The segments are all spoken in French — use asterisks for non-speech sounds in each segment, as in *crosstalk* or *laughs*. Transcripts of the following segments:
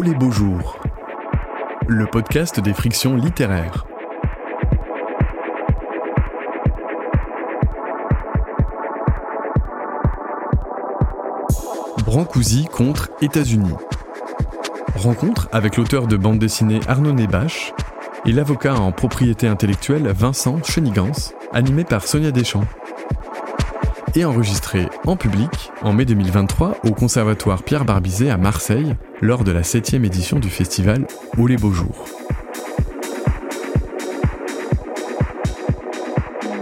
Les beaux jours, le podcast des frictions littéraires. Brancusi contre États-Unis. Rencontre avec l'auteur de bande dessinée Arnaud Nebache et l'avocat en propriété intellectuelle Vincent Chenigans, animé par Sonia Deschamps et enregistré en public en mai 2023 au Conservatoire Pierre Barbizet à Marseille lors de la 7 édition du festival Où les beaux jours.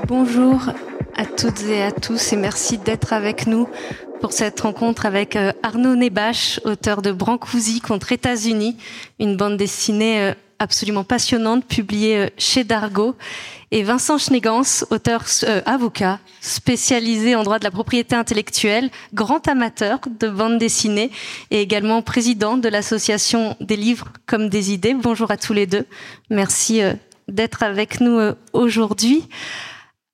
Bonjour à toutes et à tous et merci d'être avec nous pour cette rencontre avec euh, Arnaud Nebache, auteur de Brancusi contre États-Unis, une bande dessinée euh, absolument passionnante publiée euh, chez Dargaud et Vincent Schnegans, auteur euh, avocat spécialisé en droit de la propriété intellectuelle, grand amateur de bande dessinée et également président de l'association des livres comme des idées. Bonjour à tous les deux. Merci euh, d'être avec nous euh, aujourd'hui.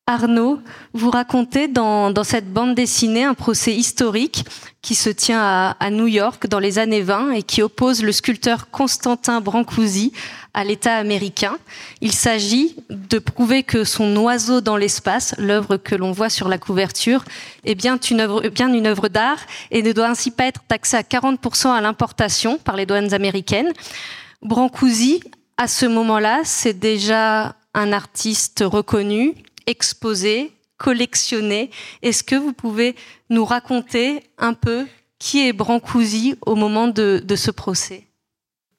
Arnaud, vous racontez dans, cette bande dessinée un procès historique qui se tient à, New York dans les années 20 et qui oppose le sculpteur Constantin Brancusi à l'État américain. Il s'agit de prouver que son oiseau dans l'espace, l'œuvre que l'on voit sur la couverture, est bien une œuvre, d'art et ne doit ainsi pas être taxé à 40% à l'importation par les douanes américaines. Brancusi, à ce moment-là, c'est déjà un artiste reconnu, exposé, collectionné. Est-ce que vous pouvez nous raconter un peu qui est Brancusi au moment de ce procès?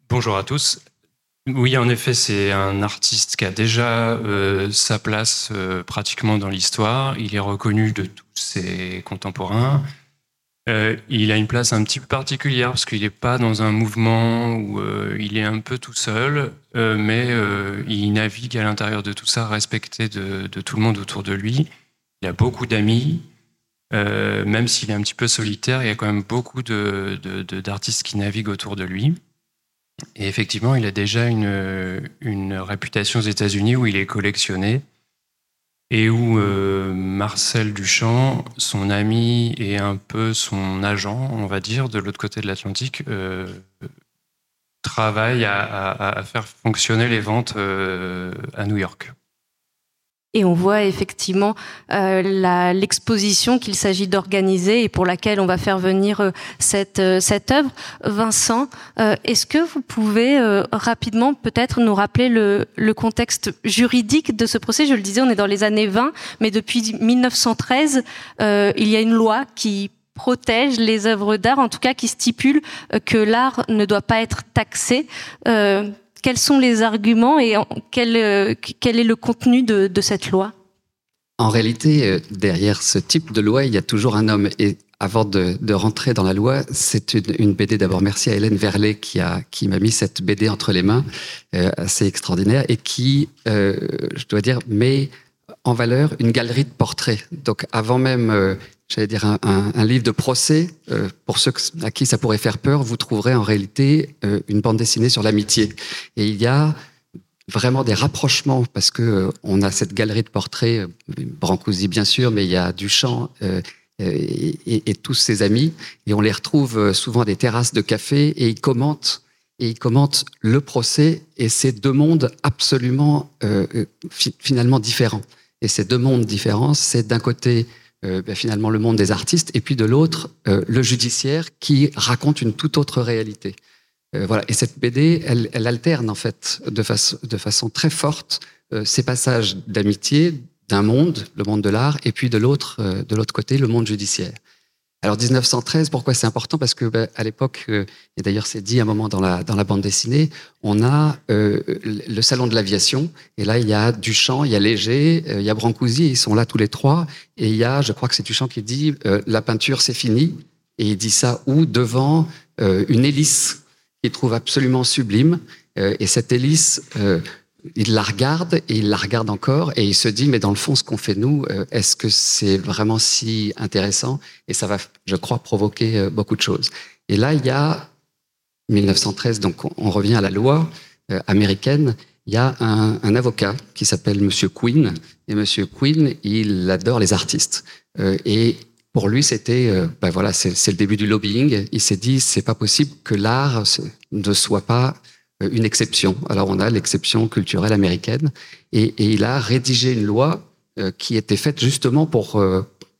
Bonjour à tous. Oui, en effet, c'est un artiste qui a déjà euh, sa place euh, pratiquement dans l'histoire. Il est reconnu de tous ses contemporains. Euh, il a une place un petit peu particulière parce qu'il n'est pas dans un mouvement où il est un peu tout seul, mais il navigue à l'intérieur de tout ça, respecté de, tout le monde autour de lui. Il a beaucoup d'amis, même s'il est un petit peu solitaire, il y a quand même beaucoup d'artistes qui naviguent autour de lui. Et effectivement, il a déjà une, réputation aux États-Unis où il est collectionné et où euh, Marcel Duchamp, son ami et un peu son agent, on va dire, de l'autre côté de l'Atlantique, euh, travaille à, faire fonctionner les ventes euh, à New York. Et on voit effectivement euh, l'exposition qu'il s'agit d'organiser et pour laquelle on va faire venir euh, cette, euh, cette œuvre. Vincent, euh, est-ce que vous pouvez euh, rapidement peut-être nous rappeler le, le, contexte juridique de ce procès? Je le disais, on est dans les années 20, mais depuis 1913, euh, il y a une loi qui protège les œuvres d'art, en tout cas qui stipule que l'art ne doit pas être taxé quels sont les arguments et quel, euh, quel est le contenu de, cette loi? En réalité, euh, derrière ce type de loi, il y a toujours un homme. Et avant de, rentrer dans la loi, c'est une, BD. D'abord, merci à Hélène Verlet qui a qui m'a mis cette BD entre les mains, euh, assez extraordinaire, et qui, je dois dire, met en valeur une galerie de portraits. Donc, avant même j'allais dire, un, un, un, livre de procès, euh, pour ceux à qui ça pourrait faire peur, vous trouverez en réalité euh, une bande dessinée sur l'amitié. Et il y a vraiment des rapprochements parce que euh, on a cette galerie de portraits, euh, Brancusi bien sûr, mais il y a Duchamp euh, et, et, et, tous ses amis, et on les retrouve souvent à des terrasses de café et ils commentent. Et ils commentent le procès et ces deux mondes absolument fi finalement différents. Et ces deux mondes différents, c'est d'un côté euh, ben finalement le monde des artistes, et puis de l'autre, euh, le judiciaire qui raconte une toute autre réalité. Euh, voilà. Et cette BD, elle, alterne en fait de, façon, de façon très forte euh, ces passages d'amitié d'un monde, le monde de l'art, et puis de l'autre, de l'autre côté, le monde judiciaire. Alors 1913, pourquoi c'est important? Parce que ben, à l'époque, euh, et d'ailleurs c'est dit un moment dans la, dans la bande dessinée, on a euh, le salon de l'aviation, et là il y a Duchamp, il y a Léger, euh, il y a Brancusi, ils sont là tous les trois, et il y a, je crois que c'est Duchamp qui dit, euh, la peinture c'est fini, et il dit ça où? Devant une hélice qu'il trouve absolument sublime, et cette hélice il la regarde et il la regarde encore et il se dit mais dans le fond ce qu'on fait nous euh, est-ce que c'est vraiment si intéressant et ça va je crois provoquer euh, beaucoup de choses. Et là il y a 1913 donc on revient à la loi euh, américaine. Il y a un, avocat qui s'appelle monsieur Quinn et monsieur Quinn il adore les artistes. Et pour lui, c'était, ben voilà, c'est le début du lobbying. Il s'est dit, c'est pas possible que l'art ne soit pas une exception. Alors on a l'exception culturelle américaine, et, il a rédigé une loi qui était faite justement pour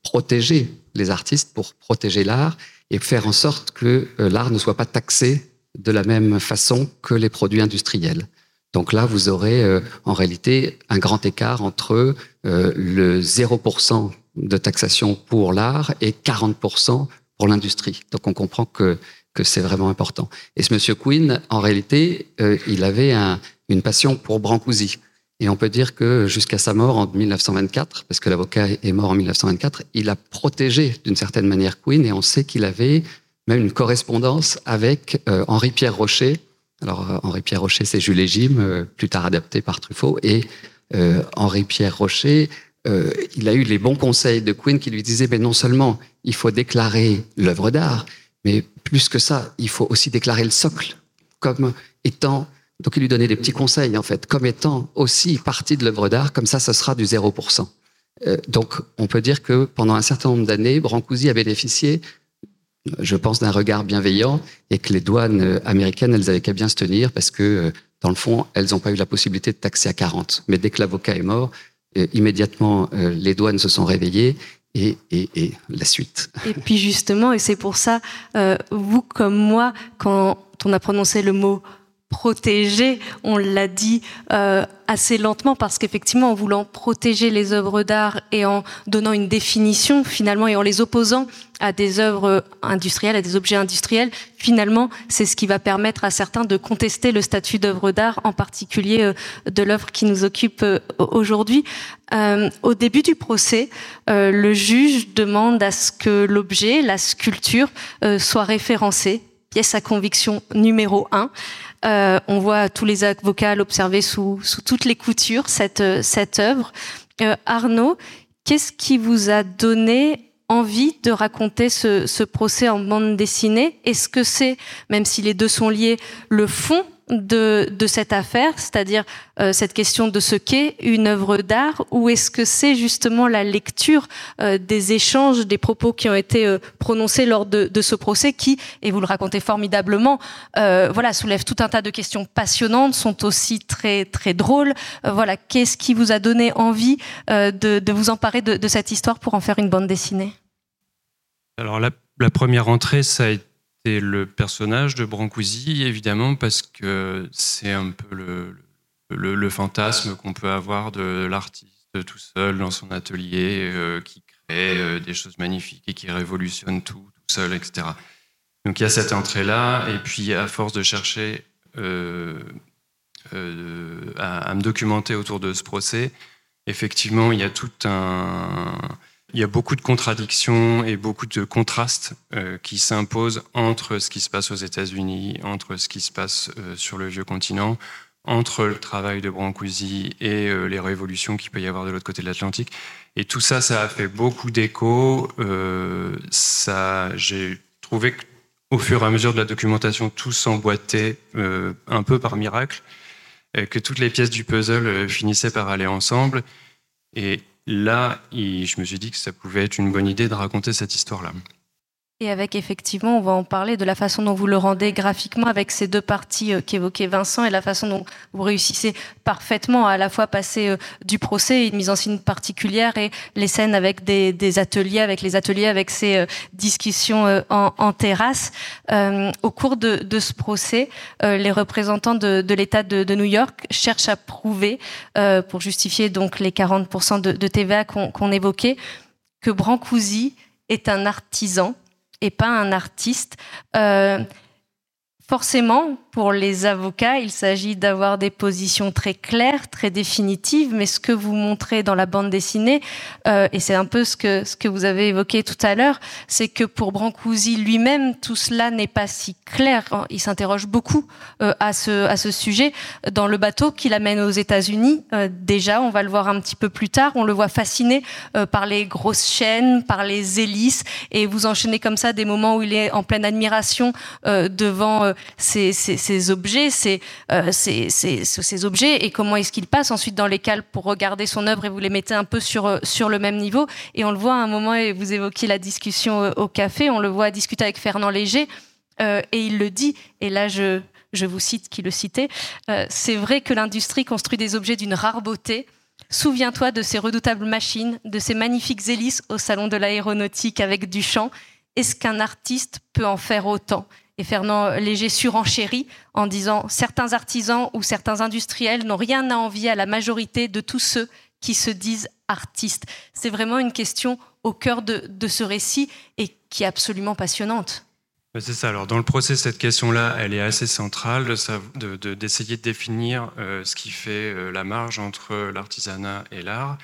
protéger les artistes, pour protéger l'art et faire en sorte que l'art ne soit pas taxé de la même façon que les produits industriels. Donc là, vous aurez euh, en réalité un grand écart entre euh, le 0% de taxation pour l'art et 40% pour l'industrie. Donc on comprend que, c'est vraiment important. Et ce monsieur Quinn, en réalité, euh, il avait un, une passion pour Brancusi. Et on peut dire que jusqu'à sa mort en 1924, parce que l'avocat est mort en 1924, il a protégé d'une certaine manière Quinn et on sait qu'il avait même une correspondance avec Henri-Pierre Rocher, alors euh, Henri Pierre Rocher, c'est Jules Gym, euh, plus tard adapté par Truffaut, et euh, Henri Pierre Rocher, il a eu les bons conseils de Quinn qui lui disaient, mais non seulement il faut déclarer l'œuvre d'art, mais plus que ça, il faut aussi déclarer le socle comme étant donc il lui donnait des petits conseils en fait, comme étant aussi partie de l'œuvre d'art, comme ça, ce sera du 0%. donc on peut dire que pendant un certain nombre d'années, Brancusi a bénéficié je pense, d'un regard bienveillant et que les douanes euh, américaines, elles avaient qu'à bien se tenir parce que, euh, dans le fond, elles n'ont pas eu la possibilité de taxer à 40. Mais dès que l'avocat est mort, euh, immédiatement, les douanes se sont réveillées et, et, la suite. Et puis justement, et c'est pour ça, vous comme moi, quand on a prononcé le mot protéger, on l'a dit euh, assez lentement parce qu'effectivement en voulant protéger les œuvres d'art et en donnant une définition finalement et en les opposant à des œuvres industrielles, à des objets industriels, finalement c'est ce qui va permettre à certains de contester le statut d'œuvre d'art, en particulier euh, de l'œuvre qui nous occupe euh, aujourd'hui. au début du procès, le juge demande à ce que l'objet, la sculpture, soit référencé, pièce à conviction numéro un. Euh, on voit tous les avocats l'observer sous, sous toutes les coutures, cette, cette œuvre. Euh, Arnaud, qu'est-ce qui vous a donné envie de raconter ce, ce procès en bande dessinée? Est-ce que c'est, même si les deux sont liés, le fond de, cette affaire, c'est-à-dire euh, cette question de ce qu'est une œuvre d'art, ou est-ce que c'est justement la lecture euh, des échanges, des propos qui ont été euh, prononcés lors de, ce procès, qui, et vous le racontez formidablement, voilà, soulèvent tout un tas de questions passionnantes, sont aussi très très drôles. voilà, qu'est-ce qui vous a donné envie de, vous emparer de, cette histoire pour en faire une bande dessinée? Alors la première entrée, ça a été c'est le personnage de Brancusi, évidemment, parce que c'est un peu le, fantasme qu'on peut avoir de l'artiste tout seul dans son atelier, euh, qui crée euh, des choses magnifiques et qui révolutionne tout, tout seul, etc. Donc il y a cette entrée-là, et puis à force de chercher euh, à, me documenter autour de ce procès, effectivement, il y a tout un il y a beaucoup de contradictions et beaucoup de contrastes euh, qui s'imposent entre ce qui se passe aux États-Unis, entre ce qui se passe euh, sur le vieux continent, entre le travail de Brancusi et euh, les révolutions qu'il peut y avoir de l'autre côté de l'Atlantique. Et tout ça, ça a fait beaucoup d'écho. ça, j'ai trouvé qu'au fur et à mesure de la documentation, tout s'emboîtait un peu par miracle, que toutes les pièces du puzzle finissaient par aller ensemble. Et là, je me suis dit que ça pouvait être une bonne idée de raconter cette histoire-là. Et avec effectivement, on va en parler de la façon dont vous le rendez graphiquement avec ces deux parties euh, qu'évoquait Vincent et la façon dont vous réussissez parfaitement à, la fois passer euh, du procès et une mise en scène particulière et les scènes avec des, ateliers, avec les ateliers, avec ces euh, discussions en, terrasse. au cours de, ce procès, les représentants de, l'État de, New York cherchent à prouver, pour justifier donc les 40% de, TVA qu'on évoquait, que Brancusi est un artisan et pas un artiste. Euh, forcément, pour les avocats, il s'agit d'avoir des positions très claires, très définitives, mais ce que vous montrez dans la bande dessinée, euh, et c'est un peu ce que, vous avez évoqué tout à l'heure, c'est que pour Brancusi lui-même, tout cela n'est pas si clair. Il s'interroge beaucoup euh, à, ce, sujet. Dans le bateau qu'il amène aux États-Unis, euh, déjà, on va le voir un petit peu plus tard, on le voit fasciné par les grosses chaînes, par les hélices, et vous enchaînez comme ça des moments où il est en pleine admiration devant ces ces objets, ces, ces, objets, et comment est-ce qu'il passe ensuite dans les cales pour regarder son œuvre et vous les mettez un peu sur, sur le même niveau. Et on le voit à un moment, et vous évoquiez la discussion au café, on le voit discuter avec Fernand Léger, et il le dit, et là je vous cite qui le citait, c'est vrai que l'industrie construit des objets d'une rare beauté, Souviens-toi de ces redoutables machines, de ces magnifiques hélices au salon de l'aéronautique avec Duchamp. Est-ce qu'un artiste peut en faire autant? Et Fernand Léger surenchérit en disant Certains artisans ou certains industriels n'ont rien à envier à la majorité de tous ceux qui se disent artistes. C'est vraiment une question au cœur de, de ce récit et qui est absolument passionnante. C'est ça. Alors, dans le procès, cette question-là, elle est assez centrale, d'essayer de, définir euh, ce qui fait euh, la marge entre l'artisanat et l'art.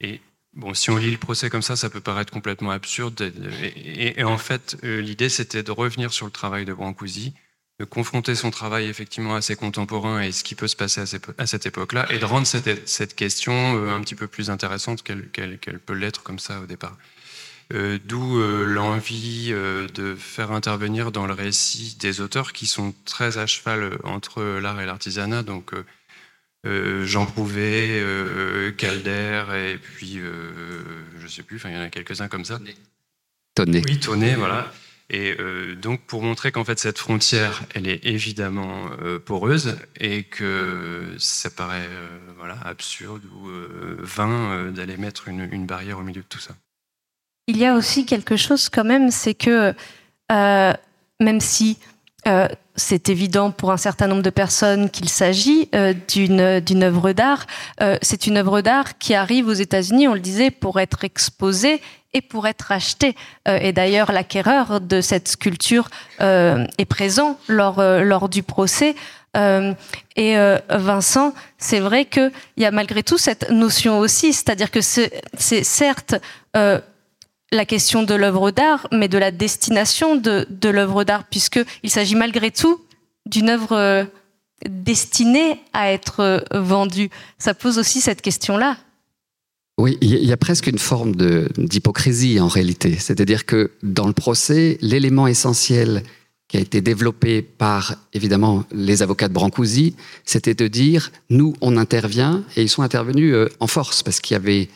Et bon, si on lit le procès comme ça, ça peut paraître complètement absurde. Et, en fait, euh, l'idée, c'était de revenir sur le travail de Brancusi, de confronter son travail effectivement à ses contemporains et ce qui peut se passer à, cette époque-là, et de rendre cette, question un petit peu plus intéressante qu'elle peut l'être comme ça au départ. Euh, d'où euh, l'envie euh, de faire intervenir dans le récit des auteurs qui sont très à cheval entre l'art et l'artisanat. Donc Jean Prouvé, Calder, et puis je sais plus, il y en a quelques-uns comme ça. Tonné. Oui, Tonné, voilà. Et donc pour montrer qu'en fait cette frontière, elle est évidemment poreuse et que ça paraît voilà absurde ou vain d'aller mettre une barrière au milieu de tout ça il y a aussi quelque chose quand même, c'est que euh, même si euh, c'est évident pour un certain nombre de personnes qu'il s'agit euh, d'une œuvre d'art, c'est une œuvre d'art qui arrive aux États-Unis, on le disait, pour être exposée et pour être achetée. et d'ailleurs, l'acquéreur de cette sculpture est présent lors lors du procès. et Vincent, c'est vrai qu'il y a malgré tout cette notion aussi, c'est-à-dire que c'est certes la question de l'œuvre d'art, mais de la destination de, l'œuvre d'art, puisqu'il s'agit malgré tout d'une œuvre euh, destinée à être euh, vendue. Ça pose aussi cette question-là. Oui, il y a presque une forme d'hypocrisie en réalité. C'est-à-dire que dans le procès, l'élément essentiel qui a été développé par, évidemment, les avocats de Brancusi, c'était de dire, nous, on intervient, et ils sont intervenus euh, en force, parce qu'il y avait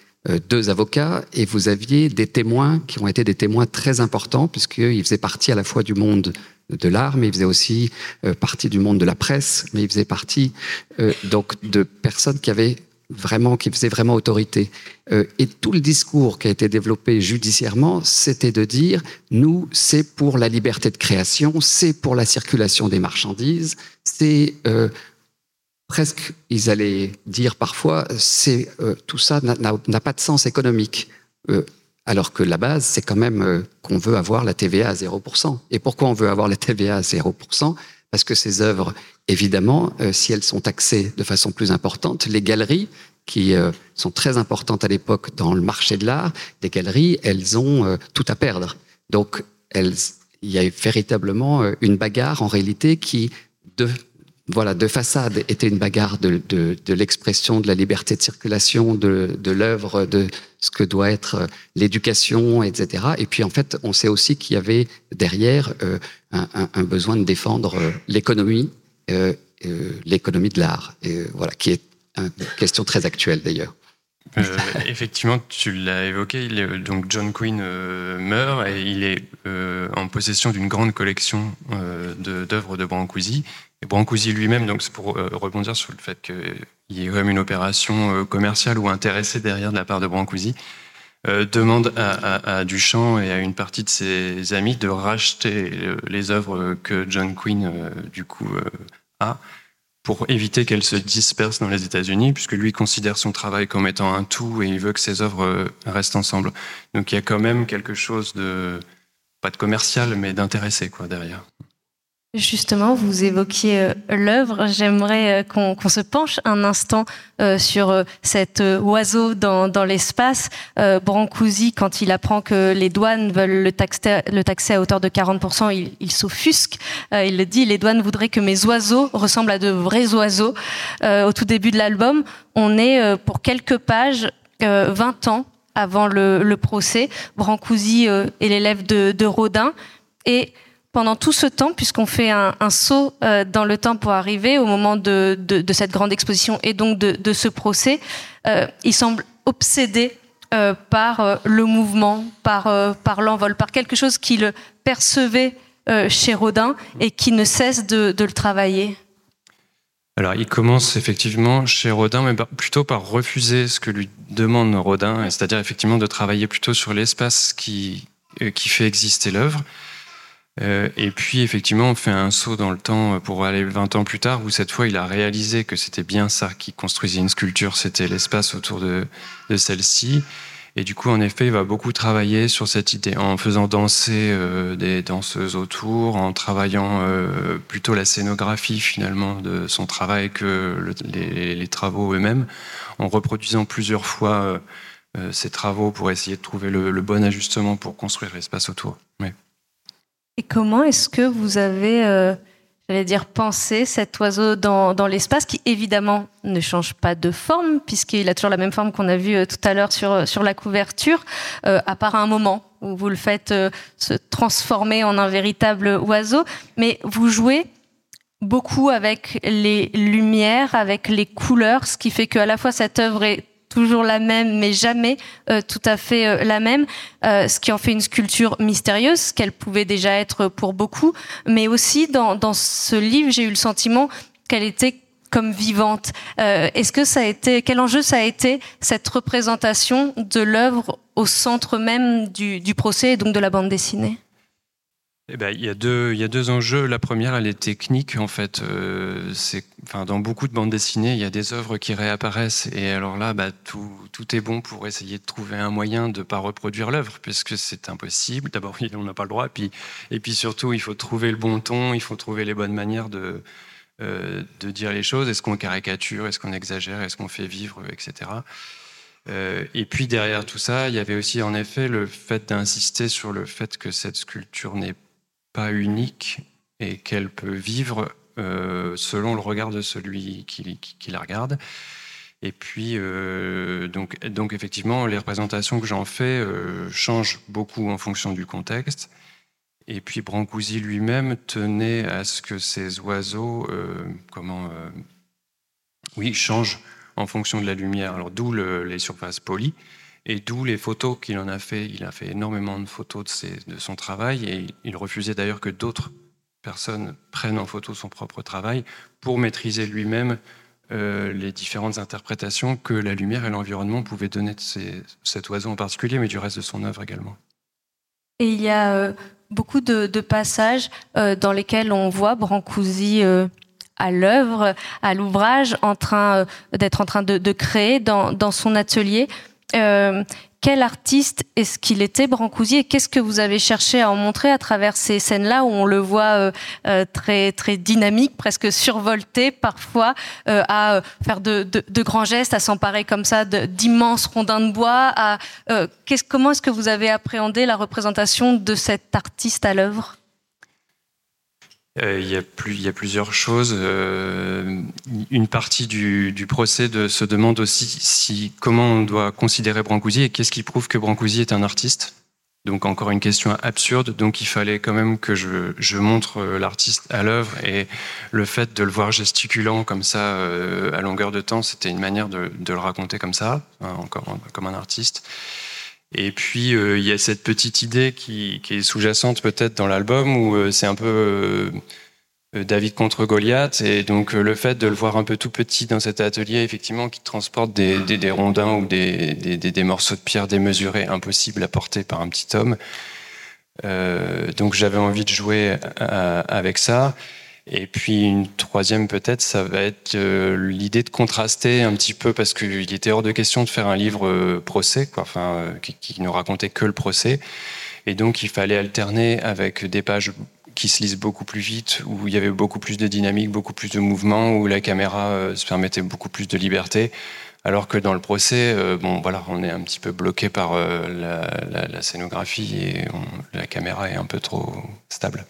deux avocats et vous aviez des témoins qui ont été des témoins très importants puisqu'ils faisaient partie à la fois du monde de l'art, mais ils faisaient aussi euh, partie du monde de la presse, mais ils faisaient partie euh, donc de personnes qui avaient vraiment, qui faisaient vraiment autorité. et tout le discours qui a été développé judiciairement, c'était de dire, nous, c'est pour la liberté de création, c'est pour la circulation des marchandises, c'est presque, ils allaient dire parfois, c'est euh, tout ça n'a pas de sens économique. Euh, alors que la base, c'est quand même euh, qu'on veut avoir la TVA à 0%. Et pourquoi on veut avoir la TVA à 0% Parce que ces œuvres, évidemment, si elles sont taxées de façon plus importante, les galeries, qui sont très importantes à l'époque dans le marché de l'art, les galeries, elles ont tout à perdre. Donc, il y a véritablement une bagarre en réalité qui, de, voilà, de façade était une bagarre de, de, l'expression de la liberté de circulation, de, de l'œuvre, de ce que doit être l'éducation, etc. Et puis en fait, on sait aussi qu'il y avait derrière euh, un, besoin de défendre euh, l'économie, euh, euh, l'économie de l'art, voilà, qui est une question très actuelle d'ailleurs. effectivement, tu l'as évoqué. donc John Quinn meurt et il est en possession d'une grande collection d'œuvres de, de Brancusi. Et Brancusi lui-même, donc c'est pour euh, rebondir sur le fait qu'il y ait même une opération euh, commerciale ou intéressée derrière de la part de Brancusi, euh, demande à, Duchamp et à une partie de ses amis de racheter les œuvres que John Quinn du coup a pour éviter qu'elles se dispersent dans les États-Unis, puisque lui considère son travail comme étant un tout et il veut que ses œuvres restent ensemble. Donc il y a quand même quelque chose de pas de commercial, mais d'intéressé derrière. Justement, vous évoquiez euh, l'œuvre. J'aimerais euh, qu'on se penche un instant euh, sur cet oiseau dans, l'espace. Brancusi, quand il apprend que les douanes veulent le taxer, à hauteur de 40%, il, il s'offusque. il le dit, les douanes voudraient que mes oiseaux ressemblent à de vrais oiseaux. au tout début de l'album, on est pour quelques pages, 20 ans avant le, procès. Brancusi est l'élève de, de Rodin. Et pendant tout ce temps, puisqu'on fait un, saut dans le temps pour arriver au moment de, cette grande exposition et donc de, ce procès, il semble obsédé par le mouvement, par, l'envol, par quelque chose qu'il percevait chez Rodin et qui ne cesse de, le travailler. Alors, il commence effectivement chez Rodin, mais plutôt par refuser ce que lui demande Rodin, c'est-à-dire effectivement de travailler plutôt sur l'espace euh, qui fait exister l'œuvre. Euh, et puis, effectivement, on fait un saut dans le temps pour aller 20 ans plus tard, où cette fois, il a réalisé que c'était bien ça qui construisait une sculpture, c'était l'espace autour de, celle-ci. Et du coup, en effet, il va beaucoup travailler sur cette idée, en faisant danser euh, des danseuses autour, en travaillant euh, plutôt la scénographie finalement de son travail que les, travaux eux-mêmes, en reproduisant plusieurs fois ces travaux pour essayer de trouver le, bon ajustement pour construire l'espace autour. Et comment est-ce que vous avez j'allais dire penser cet oiseau dans, l'espace qui évidemment ne change pas de forme puisqu'il a toujours la même forme qu'on a vu euh, tout à l'heure sur, euh, la couverture, euh, à part un moment où vous le faites se transformer en un véritable oiseau, mais vous jouez beaucoup avec les lumières, avec les couleurs, ce qui fait qu'à la fois cette œuvre est toujours la même, mais jamais euh, tout à fait euh, la même, euh, ce qui en fait une sculpture mystérieuse, qu'elle pouvait déjà être pour beaucoup, mais aussi dans, dans ce livre, j'ai eu le sentiment qu'elle était comme vivante. Est-ce que ça a été, quel enjeu ça a été cette représentation de l'œuvre au centre même du, du procès et donc de la bande dessinée? Eh ben, il, y a deux, il y a deux enjeux. La première, elle est technique. En fait, euh, enfin, dans beaucoup de bandes dessinées, il y a des œuvres qui réapparaissent. Et alors là, bah, tout, est bon pour essayer de trouver un moyen de ne pas reproduire l'œuvre, puisque c'est impossible. D'abord, *laughs* on n'a pas le droit. Et puis, et puis surtout, il faut trouver le bon ton, il faut trouver les bonnes manières de, euh, dire les choses. Est-ce qu'on caricature? Est-ce qu'on exagère? Est-ce qu'on fait vivre? Etc. Euh, et puis derrière tout ça, il y avait aussi en effet le fait d'insister sur le fait que cette sculpture n'est pas unique et qu'elle peut vivre euh, selon le regard de celui qui, la regarde. Et puis, euh, donc, effectivement, les représentations que j'en fais euh, changent beaucoup en fonction du contexte. Et puis, Brancusi lui-même tenait à ce que ces oiseaux, comment, oui, changent en fonction de la lumière. Alors, d'où les surfaces polies. Et d'où les photos qu'il en a fait. Il a fait énormément de photos de, de son travail et il, refusait d'ailleurs que d'autres personnes prennent en photo son propre travail pour maîtriser lui-même euh, les différentes interprétations que la lumière et l'environnement pouvaient donner de cet oiseau en particulier, mais du reste de son œuvre également. Et il y a euh, beaucoup de, passages euh, dans lesquels on voit Brancusi à l'œuvre, à l'ouvrage, en train d'être en train de, de créer dans, dans, son atelier. Euh, quel artiste est-ce qu'il était, Brancusi, et qu'est-ce que vous avez cherché à en montrer à travers ces scènes-là où on le voit euh, euh, très très dynamique, presque survolté parfois, à faire de, de, grands gestes, à s'emparer comme ça d'immenses rondins de bois. À, comment est-ce que vous avez appréhendé la représentation de cet artiste à l'œuvre? euh, il, y a plus, il y a plusieurs choses. Euh, une partie du, procès se demande aussi si, comment on doit considérer Brancusi et qu'est-ce qui prouve que Brancusi est un artiste. Donc encore une question absurde. Donc il fallait quand même que je, montre euh, l'artiste à l'œuvre et le fait de le voir gesticulant comme ça à longueur de temps, c'était une manière de, de, le raconter comme ça, hein, encore comme un artiste. Et puis euh, il y a cette petite idée qui, est sous-jacente peut-être dans l'album où euh, c'est un peu euh, David contre Goliath et donc le fait de le voir un peu tout petit dans cet atelier effectivement qui transporte des, des, rondins ou des, des, morceaux de pierre démesurés impossibles à porter par un petit homme. donc j'avais envie de jouer avec ça. Et puis une troisième peut-être, ça va être euh, l'idée de contraster un petit peu parce qu'il était hors de question de faire un livre euh, procès, quoi, enfin, euh, qui, ne racontait que le procès. Et donc il fallait alterner avec des pages qui se lisent beaucoup plus vite, où il y avait beaucoup plus de dynamique, beaucoup plus de mouvement, où la caméra se permettait beaucoup plus de liberté. Alors que dans le procès, bon, voilà, on est un petit peu bloqué par la, scénographie et la caméra est un peu trop stable.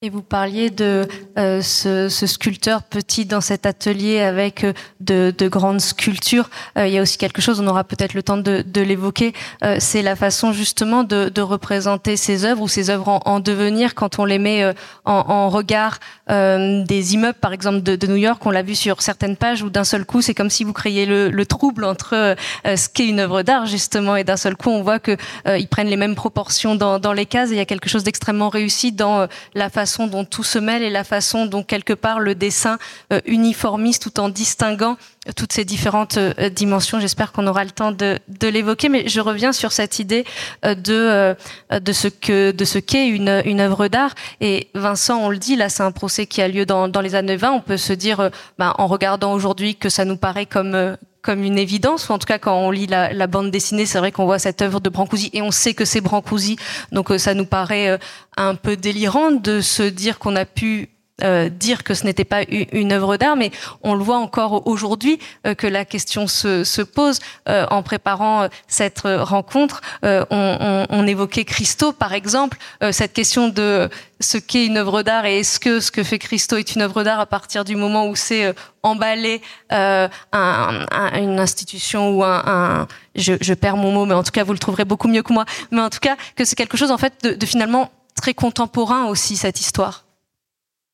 Et vous parliez de euh, ce, sculpteur petit dans cet atelier avec euh, de, de, grandes sculptures. Euh, il y a aussi quelque chose, on aura peut-être le temps de, l'évoquer, c'est la façon justement de, représenter ces œuvres ou ces œuvres en, en devenir quand on les met en, regard des immeubles, par exemple de, New York. On l'a vu sur certaines pages où d'un seul coup, c'est comme si vous créiez le, le trouble entre ce qu'est une œuvre d'art justement et d'un seul coup, on voit que ils prennent les mêmes proportions dans, les cases il y a quelque chose d'extrêmement réussi dans la façon façon dont tout se mêle et la façon dont quelque part le dessin euh, uniformise tout en distinguant euh, toutes ces différentes euh, dimensions. J'espère qu'on aura le temps de, l'évoquer, mais je reviens sur cette idée de ce qu'est une œuvre d'art. Et Vincent, on le dit, là, c'est un procès qui a lieu dans dans les années 20. On peut se dire, ben, en regardant aujourd'hui, que ça nous paraît comme comme une évidence, ou en tout cas quand on lit la, bande dessinée, c'est vrai qu'on voit cette œuvre de Brancusi et on sait que c'est Brancusi, donc euh, ça nous paraît euh, un peu délirant de se dire qu'on a pu euh, dire que ce n'était pas une œuvre d'art, mais on le voit encore aujourd'hui euh, que la question se, se pose. Euh, en préparant cette rencontre, on, on, on, évoquait Christo, par exemple, cette question de ce qu'est une œuvre d'art et est-ce que ce que fait Christo est une œuvre d'art à partir du moment où c'est emballé un, un, une institution ou un, un je, je, perds mon mot, mais en tout cas vous le trouverez beaucoup mieux que moi. Mais en tout cas que c'est quelque chose en fait de, de finalement très contemporain aussi cette histoire.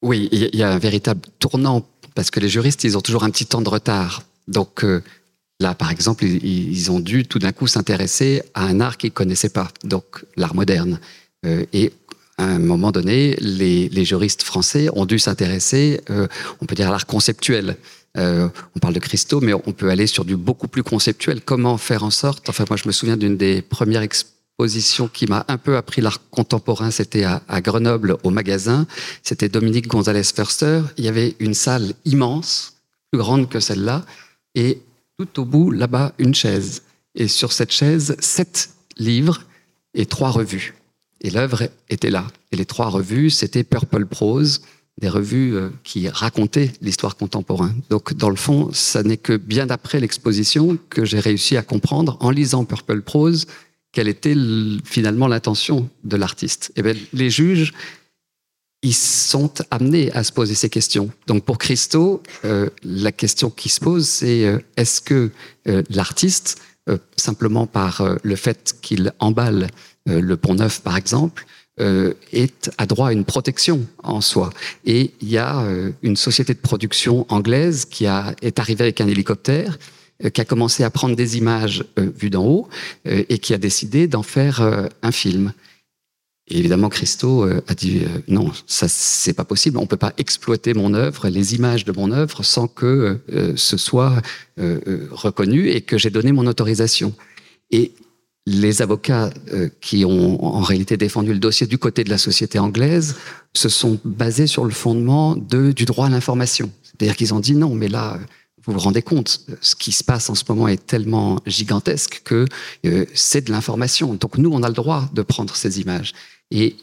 Oui, il y a un véritable tournant parce que les juristes, ils ont toujours un petit temps de retard. Donc euh, là, par exemple, ils, ont dû tout d'un coup s'intéresser à un art qu'ils connaissaient pas, donc l'art moderne. Euh, et à un moment donné, les, juristes français ont dû s'intéresser, euh, on peut dire, à l'art conceptuel. On parle de cristaux, mais on peut aller sur du beaucoup plus conceptuel. Comment faire en sorte Enfin, moi, je me souviens d'une des premières position qui m'a un peu appris l'art contemporain, c'était à, Grenoble au magasin. C'était Dominique Gonzalez Förster. Il y avait une salle immense, plus grande que celle-là, et tout au bout, là-bas, une chaise. Et sur cette chaise, sept livres et trois revues. Et l'œuvre était là. Et les trois revues, c'était Purple Prose, des revues euh, qui racontaient l'histoire contemporaine. Donc, dans le fond, ça n'est que bien après l'exposition que j'ai réussi à comprendre, en lisant Purple Prose, quelle était finalement l'intention de l'artiste Eh bien, les juges, ils sont amenés à se poser ces questions. Donc pour Christo, euh, la question qui se pose, c'est euh, est-ce que euh, l'artiste, simplement par le fait qu'il emballe le pont neuf, par exemple, est à droit à une protection en soi. Et il y a une société de production anglaise qui est arrivée avec un hélicoptère qui a commencé à prendre des images euh, vues d'en haut euh, et qui a décidé d'en faire un film. Évidemment, Christo a dit non, ça c'est pas possible. On peut pas exploiter mon œuvre, les images de mon œuvre, sans que ce soit reconnu et que j'ai donné mon autorisation. Et les avocats qui ont en réalité défendu le dossier du côté de la société anglaise se sont basés sur le fondement de, du droit à l'information. C'est-à-dire qu'ils ont dit non, mais là, vous vous rendez compte, ce qui se passe en ce moment est tellement gigantesque que euh, c'est de l'information. Donc nous, on a le droit de prendre ces images. Et,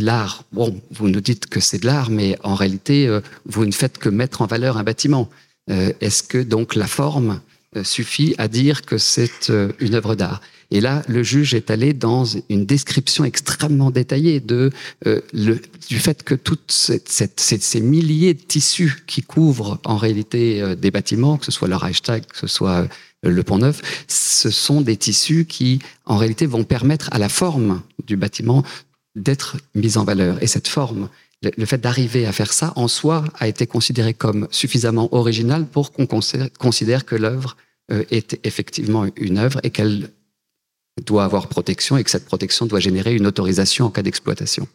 l'art, bon, vous nous dites que c'est de l'art, mais en réalité, euh, vous ne faites que mettre en valeur un bâtiment. Euh, est-ce que donc la forme suffit à dire que c'est une œuvre d'art? Et là, le juge est allé dans une description extrêmement détaillée de euh, le, du fait que toutes cette, cette, ces milliers de tissus qui couvrent en réalité euh, des bâtiments, que ce soit le Reichstag, que ce soit euh, le Pont Neuf, ce sont des tissus qui, en réalité, vont permettre à la forme du bâtiment d'être mise en valeur. Et cette forme, le, fait d'arriver à faire ça, en soi, a été considéré comme suffisamment original pour qu'on considère que l'œuvre est effectivement une œuvre et qu'elle doit avoir protection et que cette protection doit générer une autorisation en cas d'exploitation.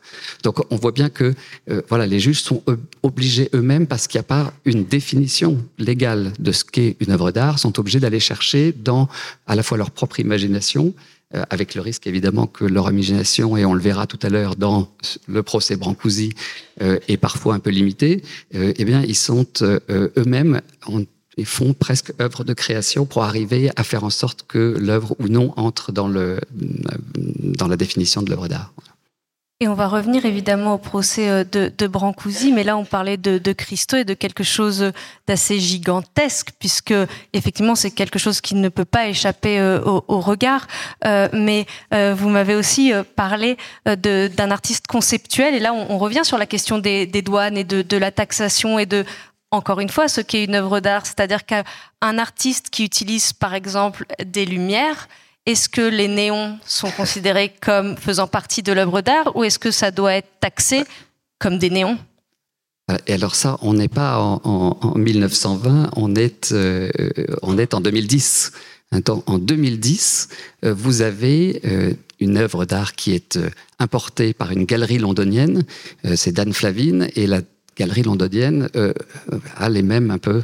Donc on voit bien que euh, voilà, les juges sont obligés eux-mêmes, parce qu'il n'y a pas une définition légale de ce qu'est une œuvre d'art, sont obligés d'aller chercher dans à la fois leur propre imagination, euh, avec le risque évidemment que leur imagination, et on le verra tout à l'heure dans le procès Brancusi, euh, est parfois un peu limitée, eh bien ils sont eux-mêmes en et font presque œuvre de création pour arriver à faire en sorte que l'œuvre ou non entre dans, le, dans la définition de l'œuvre d'art. Et on va revenir évidemment au procès euh, de, de Brancusi, mais là on parlait de, de Christo et de quelque chose d'assez gigantesque, puisque effectivement c'est quelque chose qui ne peut pas échapper euh, au, regard. Euh, mais vous m'avez aussi parlé d'un artiste conceptuel, et là on, revient sur la question des, des douanes et de, de la taxation et de encore une fois ce qu'est une œuvre d'art, c'est-à-dire qu'un artiste qui utilise par exemple des lumières, est-ce que les néons sont considérés *laughs* comme faisant partie de l'œuvre d'art ou est-ce que ça doit être taxé comme des néons? Et alors ça, on n'est pas en, en, en, 1920, on est, euh, on est en 2010. En 2010, euh, vous avez euh, une œuvre d'art qui est euh, importée par une galerie londonienne, euh, c'est Dan Flavin, et la galerie londonienne euh, a les mêmes un peu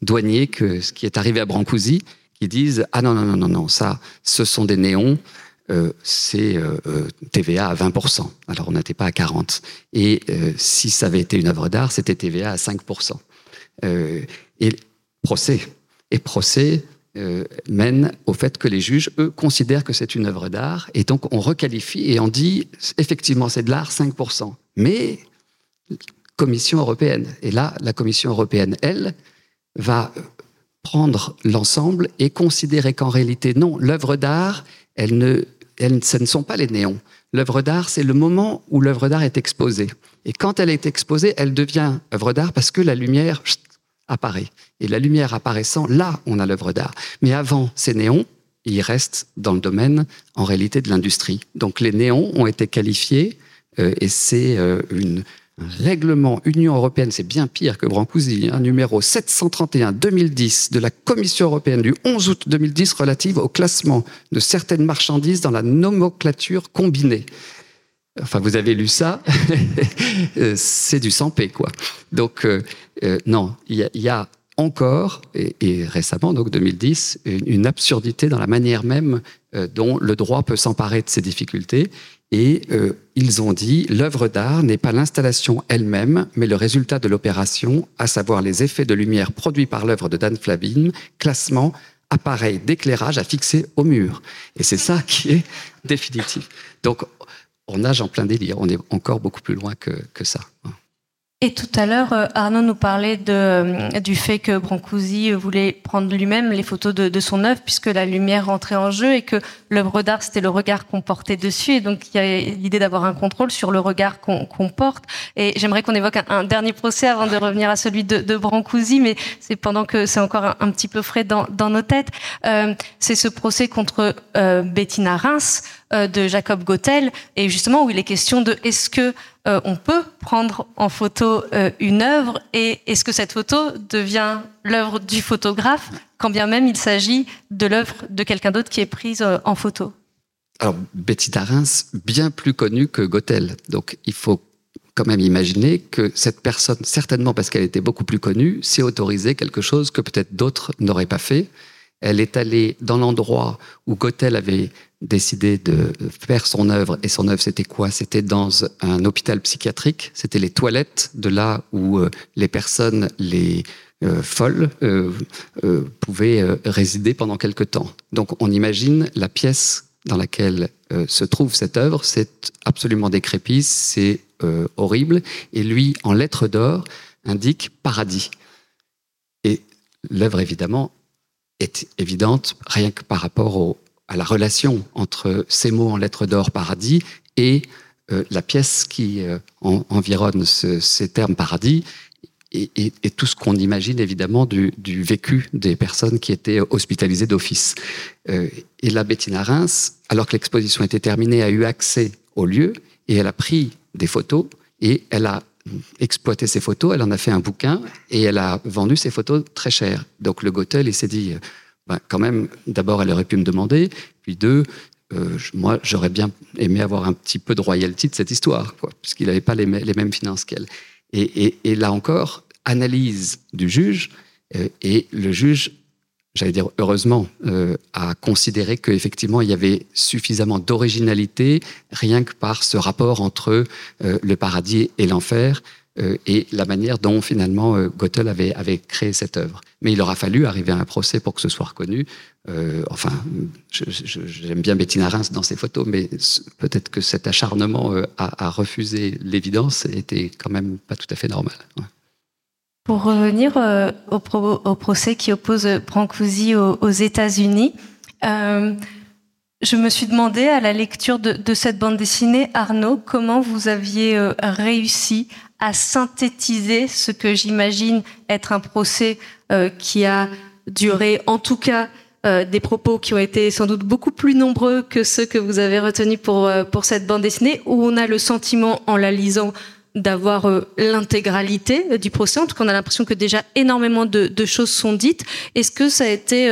douaniers que ce qui est arrivé à Brancusi qui disent ah non non non non non ça ce sont des néons euh, c'est euh, TVA à 20%. Alors on n'était pas à 40. Et euh, si ça avait été une œuvre d'art, c'était TVA à 5%. et procès. Et procès mène au fait que les juges, eux, considèrent que c'est une œuvre d'art. Et donc on requalifie et on dit effectivement c'est de l'art 5%. Mais Commission européenne. Et là, la Commission européenne, elle, va prendre l'ensemble et considérer qu'en réalité, non, l'œuvre d'art, elle ne, elle, ce ne sont pas les néons. L'œuvre d'art, c'est le moment où l'œuvre d'art est exposée. Et quand elle est exposée, elle devient œuvre d'art parce que la lumière apparaît. Et la lumière apparaissant, là, on a l'œuvre d'art. Mais avant ces néons, ils restent dans le domaine, en réalité, de l'industrie. Donc les néons ont été qualifiés, euh, et c'est euh, une, un règlement Union européenne, c'est bien pire que Brancusi, un numéro 731-2010 de la Commission européenne du 11 août 2010 relative au classement de certaines marchandises dans la nomenclature combinée. Enfin, vous avez lu ça, *laughs* c'est du sans paix, quoi. Donc, euh, euh, non, il y, a encore, et, récemment, donc 2010, une, une absurdité dans la manière même euh, dont le droit peut s'emparer de ces difficultés. Et euh, ils ont dit, l'œuvre d'art n'est pas l'installation elle-même, mais le résultat de l'opération, à savoir les effets de lumière produits par l'œuvre de Dan Flavin, classement, appareil d'éclairage à fixer au mur. Et c'est ça qui est définitif. Donc, on nage en plein délire. On est encore beaucoup plus loin que, que ça. Et tout à l'heure, euh, Arnaud nous parlait de, euh, du fait que Brancusi voulait prendre lui-même les photos de, son œuvre puisque la lumière rentrait en jeu et que l'œuvre d'art, c'était le regard qu'on portait dessus. Et donc, il y a l'idée d'avoir un contrôle sur le regard qu'on qu porte. Et j'aimerais qu'on évoque un, dernier procès avant de revenir à celui de, Brancusi, mais c'est pendant que c'est encore un, petit peu frais dans, nos têtes. Euh, c'est ce procès contre euh, Bettina Reims euh, de Jacob Gautel et justement où il est question de est-ce que euh, on peut prendre en photo euh, une œuvre et est-ce que cette photo devient l'œuvre du photographe quand bien même il s'agit de l'œuvre de quelqu'un d'autre qui est prise euh, en photo? Alors Betty Reims, bien plus connue que Gautel. Donc il faut quand même imaginer que cette personne, certainement parce qu'elle était beaucoup plus connue, s'est autorisée quelque chose que peut-être d'autres n'auraient pas fait. Elle est allée dans l'endroit où Gautel avait décidé de faire son œuvre. Et son œuvre, c'était quoi? C'était dans un hôpital psychiatrique. C'était les toilettes de là où euh, les personnes les euh, folles euh, pouvaient résider pendant quelque temps. Donc, on imagine la pièce dans laquelle se trouve cette œuvre. C'est absolument décrépit, c'est horrible. Et lui, en lettres d'or, indique paradis. Et l'œuvre, évidemment, est évidente rien que par rapport à la relation entre ces mots en lettres d'or paradis et euh, la pièce qui euh, en, environne ce, ces termes paradis et, tout ce qu'on imagine évidemment du, du, vécu des personnes qui étaient hospitalisées d'office. Euh, et la Bettina Reims, alors que l'exposition était terminée, a eu accès au lieu et elle a pris des photos et elle a exploité ces photos, elle en a fait un bouquin et elle a vendu ces photos très cher. Donc le Goethel, il s'est dit, ben, quand même, d'abord, elle aurait pu me demander, puis deux, euh, moi, j'aurais bien aimé avoir un petit peu de royalty de cette histoire, puisqu'il n'avait pas les, mêmes finances qu'elle. Et, là encore, analyse du juge, euh, et le juge, j'allais dire heureusement, euh, a considéré qu'effectivement, il y avait suffisamment d'originalité, rien que par ce rapport entre euh, le paradis et l'enfer, euh, et la manière dont finalement euh, Goethel avait, avait créé cette œuvre. Mais il aura fallu arriver à un procès pour que ce soit reconnu. Euh, enfin, j'aime bien Bettina Reims dans ses photos, mais peut-être que cet acharnement à, refuser l'évidence était quand même pas tout à fait normal. Pour revenir au, au, procès qui oppose Brancusi aux, États-Unis, je me suis demandé à la lecture de, cette bande dessinée, Arnaud, comment vous aviez réussi à synthétiser ce que j'imagine être un procès euh, qui a duré en tout cas euh, des propos qui ont été sans doute beaucoup plus nombreux que ceux que vous avez retenus pour, euh, pour cette bande dessinée, où on a le sentiment en la lisant d'avoir l'intégralité du procès. En tout cas, on a l'impression que déjà énormément de, choses sont dites. Est-ce que ça a été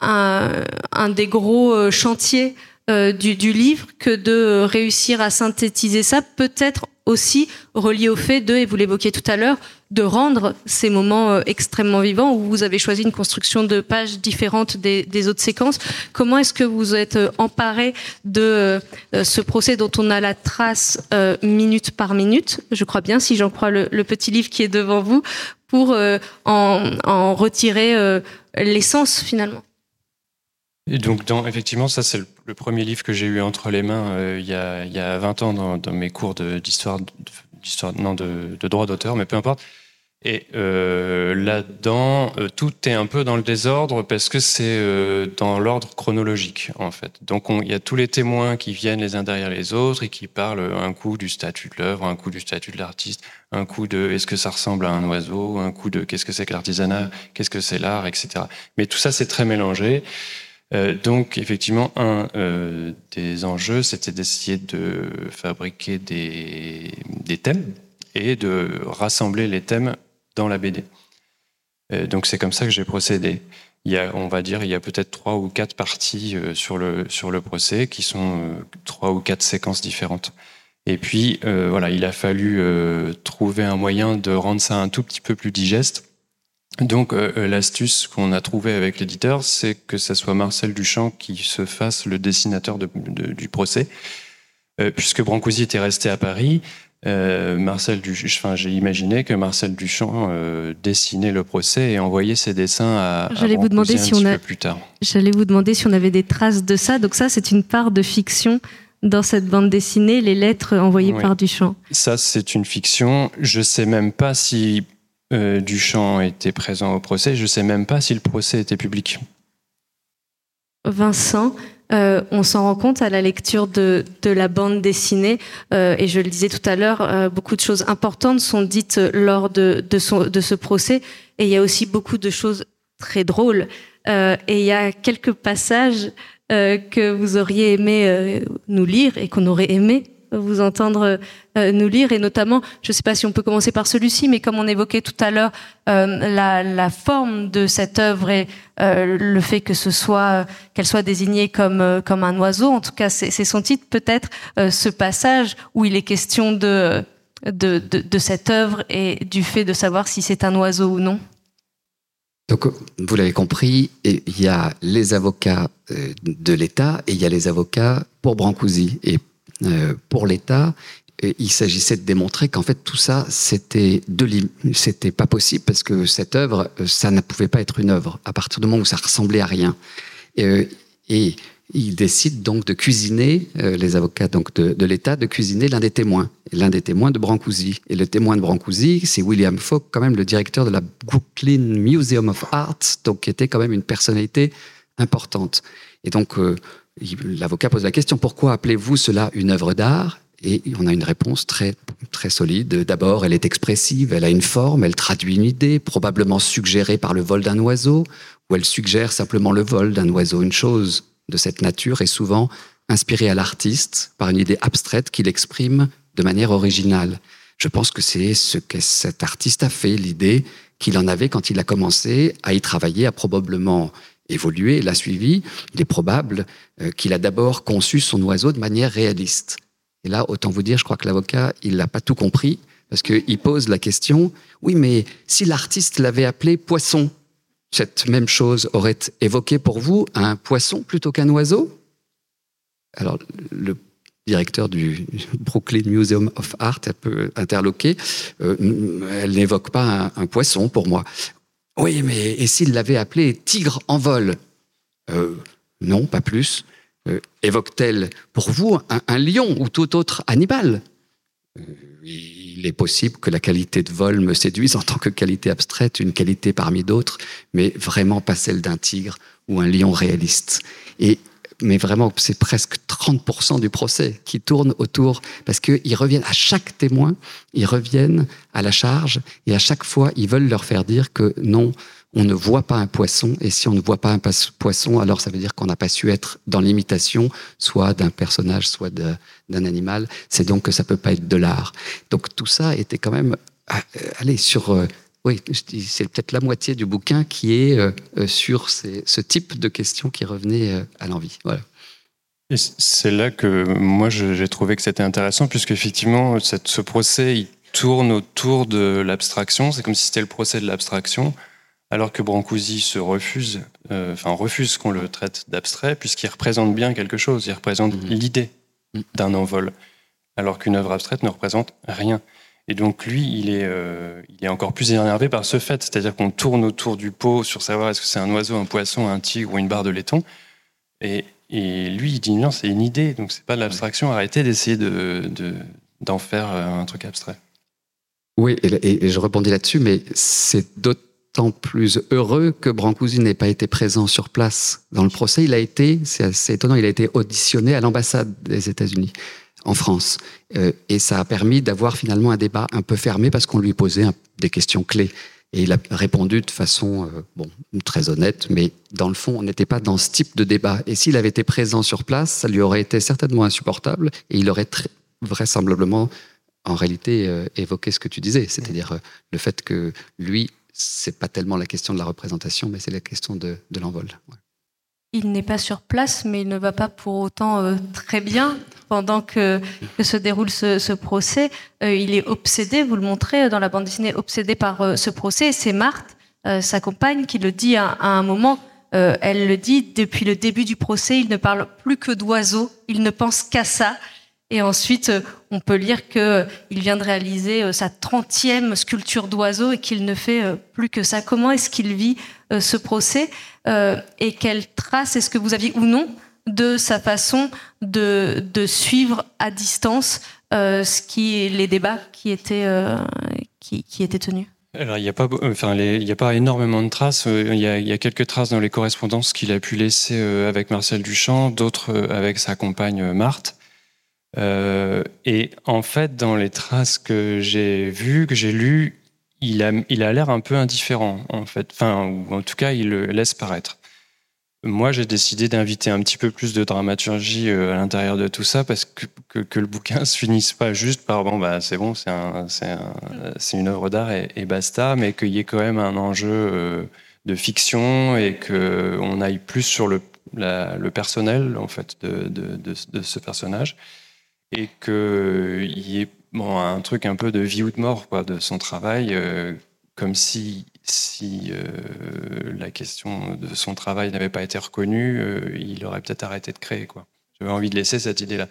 un, un, des gros chantiers du, du, livre que de réussir à synthétiser ça, peut-être aussi relié au fait de, et vous l'évoquiez tout à l'heure, de rendre ces moments euh, extrêmement vivants où vous avez choisi une construction de pages différentes des, autres séquences. Comment est-ce que vous êtes euh, emparé de euh, ce procès dont on a la trace minute par minute, je crois bien, si j'en crois le, petit livre qui est devant vous, pour en, retirer l'essence finalement? Et donc, effectivement, ça, c'est le, premier livre que j'ai eu entre les mains il, y a, il, y a, 20 ans dans mes cours d'histoire d'histoire non de, droit d'auteur, mais peu importe. Et euh, là-dedans, euh, tout est un peu dans le désordre parce que c'est euh, dans l'ordre chronologique en fait. Donc il y a tous les témoins qui viennent les uns derrière les autres et qui parlent un coup du statut de l'œuvre, un coup du statut de l'artiste, un coup de est-ce que ça ressemble à un oiseau, un coup de qu'est-ce que c'est que l'artisanat, qu'est-ce que c'est l'art, etc. Mais tout ça c'est très mélangé. Euh, donc effectivement, un euh, des enjeux, c'était d'essayer de fabriquer des, thèmes et de rassembler les thèmes dans la BD. Euh, donc c'est comme ça que j'ai procédé. Il y a, on va dire, il y a peut-être trois ou quatre parties sur le sur le procès qui sont trois ou quatre séquences différentes. Et puis voilà, il a fallu trouver un moyen de rendre ça un tout petit peu plus digeste donc euh, euh, l'astuce qu'on a trouvée avec l'éditeur, c'est que ce soit Marcel Duchamp qui se fasse le dessinateur de, du procès. Euh, puisque Brancusi était resté à Paris, Marcel Duchamp, j'ai imaginé que Marcel Duchamp dessinait le procès et envoyait ses dessins à, J'allais vous demander si on a... plus tard. J'allais vous demander si on avait des traces de ça. Donc ça, c'est une part de fiction dans cette bande dessinée, les lettres envoyées par Duchamp. Ça, c'est une fiction. Je sais même pas si euh, Duchamp était présent au procès. Je ne sais même pas si le procès était public. Vincent, euh, on s'en rend compte à la lecture de, la bande dessinée, euh, et je le disais tout à l'heure, beaucoup de choses importantes sont dites lors de, de, ce procès, et il y a aussi beaucoup de choses très drôles. et il y a quelques passages que vous auriez aimé nous lire et qu'on aurait aimé vous entendre euh, nous lire et notamment, je ne sais pas si on peut commencer par celui-ci, mais comme on évoquait tout à l'heure, euh, la, forme de cette œuvre et euh, le fait que ce soit qu'elle soit désignée comme comme un oiseau, en tout cas c'est son titre peut-être ce passage où il est question de de, de de, cette œuvre et du fait de savoir si c'est un oiseau ou non. Donc, vous l'avez compris, il y a les avocats de l'État et il y a les avocats pour Brancusi. Et pour l'État, il s'agissait de démontrer qu'en fait tout ça c'était c'était pas possible parce que cette œuvre euh, ça ne pouvait pas être une œuvre à partir du moment où ça ressemblait à rien. Et, euh, et il décide donc de cuisiner les avocats donc de, l'État de cuisiner l'un des témoins. L'un des témoins de Brancusi. Et le témoin de Brancusi c'est William Fogg quand même le directeur de la Brooklyn Museum of Art donc qui était quand même une personnalité importante et donc l'avocat pose la question pourquoi appelez-vous cela une œuvre d'art? Et on a une réponse très très solide. D'abord, elle est expressive, elle a une forme, elle traduit une idée, probablement suggérée par le vol d'un oiseau, ou elle suggère simplement le vol d'un oiseau. Une chose de cette nature est souvent inspirée à l'artiste par une idée abstraite qu'il exprime de manière originale. Je pense que c'est ce que cet artiste a fait, l'idée qu'il en avait quand il a commencé à y travailler, a probablement évolué, l'a suivi, il est probable euh, qu'il a d'abord conçu son oiseau de manière réaliste. Et là, autant vous dire, je crois que l'avocat, il n'a pas tout compris, parce qu'il pose la question, oui, mais si l'artiste l'avait appelé poisson, cette même chose aurait évoqué pour vous un poisson plutôt qu'un oiseau? Alors, le directeur du *laughs* Brooklyn Museum of Art, elle peut interloquer. elle n'évoque pas un, poisson pour moi. Oui, mais et s'il l'avait appelé tigre en vol? Non, pas plus. Évoque-t-elle pour vous un, lion ou tout autre animal? Il est possible que la qualité de vol me séduise en tant que qualité abstraite, une qualité parmi d'autres, mais vraiment pas celle d'un tigre ou un lion réaliste. Et mais vraiment, c'est presque 30% du procès qui tourne autour, parce qu'ils reviennent à chaque témoin, ils reviennent à la charge, et à chaque fois, ils veulent leur faire dire que non, on ne voit pas un poisson, et si on ne voit pas un poisson, alors ça veut dire qu'on n'a pas su être dans l'imitation, soit d'un personnage, soit d'un animal. C'est donc que ça peut pas être de l'art. Donc tout ça était quand même, euh, allez, sur, euh, oui, c'est peut-être la moitié du bouquin qui est euh, sur ce type de questions qui revenaient à l'envie. Voilà. C'est là que moi j'ai trouvé que c'était intéressant, puisque effectivement, ce procès, il tourne autour de l'abstraction. C'est comme si c'était le procès de l'abstraction alors que Brancusi se refuse, euh, enfin refuse qu'on le traite d'abstrait, puisqu'il représente bien quelque chose, il représente mhm. l'idée mhm. d'un envol, alors qu'une œuvre abstraite ne représente rien. Et donc lui, il est, euh, il est encore plus énervé par ce fait, c'est-à-dire qu'on tourne autour du pot sur savoir est-ce que c'est un oiseau, un poisson, un tigre ou une barre de laiton. Et, lui, il dit non, c'est une idée, donc c'est pas de l'abstraction. Arrêtez d'essayer de, d'en faire euh, un truc abstrait. Oui, et, et je rebondis là-dessus, mais c'est d'autres plus heureux que Brancusi n'ait pas été présent sur place dans le procès. Il a été, c'est assez étonnant, il a été auditionné à l'ambassade des États-Unis en France. Euh, et ça a permis d'avoir finalement un débat un peu fermé parce qu'on lui posait des questions clés. Et il a répondu de façon euh, bon, très honnête, mais dans le fond, on n'était pas dans ce type de débat. Et s'il avait été présent sur place, ça lui aurait été certainement insupportable et il aurait vraisemblablement, en réalité, euh, évoqué ce que tu disais, c'est-à-dire le fait que lui c'est pas tellement la question de la représentation, mais c'est la question de, l'envol. Il n'est pas sur place, mais il ne va pas pour autant euh, très bien pendant que, se déroule ce, procès. Euh, il est obsédé, vous le montrez dans la bande dessinée, obsédé par euh, ce procès. C'est Marthe, sa compagne, qui le dit à, à un moment. elle le dit, depuis le début du procès, il ne parle plus que d'oiseaux, il ne pense qu'à ça. Et ensuite, euh, on peut lire qu'il euh, vient de réaliser euh, sa 30e sculpture d'oiseau et qu'il ne fait plus que ça. Comment est-ce qu'il vit ce procès et quelle trace est-ce que vous aviez ou non de sa façon de, suivre à distance les débats qui étaient, tenus? Alors, il n'y a, pas, enfin, il a pas énormément de traces. Il y, a, il y a quelques traces dans les correspondances qu'il a pu laisser avec Marcel Duchamp, d'autres avec sa compagne Marthe. Euh, et en fait, dans les traces que j'ai vues, que j'ai lues, il a, il a l'air un peu indifférent, en fait. Enfin, ou en tout cas, il le laisse paraître. Moi, j'ai décidé d'inviter un petit peu plus de dramaturgie euh, à l'intérieur de tout ça parce que, que, le bouquin se finisse pas juste par bon, bah, c'est bon, c'est un, un, une œuvre d'art et, basta, mais qu'il y ait quand même un enjeu euh, de fiction et qu'on aille plus sur le, le personnel, en fait, de, de, de, de ce personnage et qu'il y ait un truc un peu de vie ou de mort quoi, de son travail, euh, comme si, si euh, la question de son travail n'avait pas été reconnue, euh, il aurait peut-être arrêté de créer. Quoi. J'avais envie de laisser cette idée-là.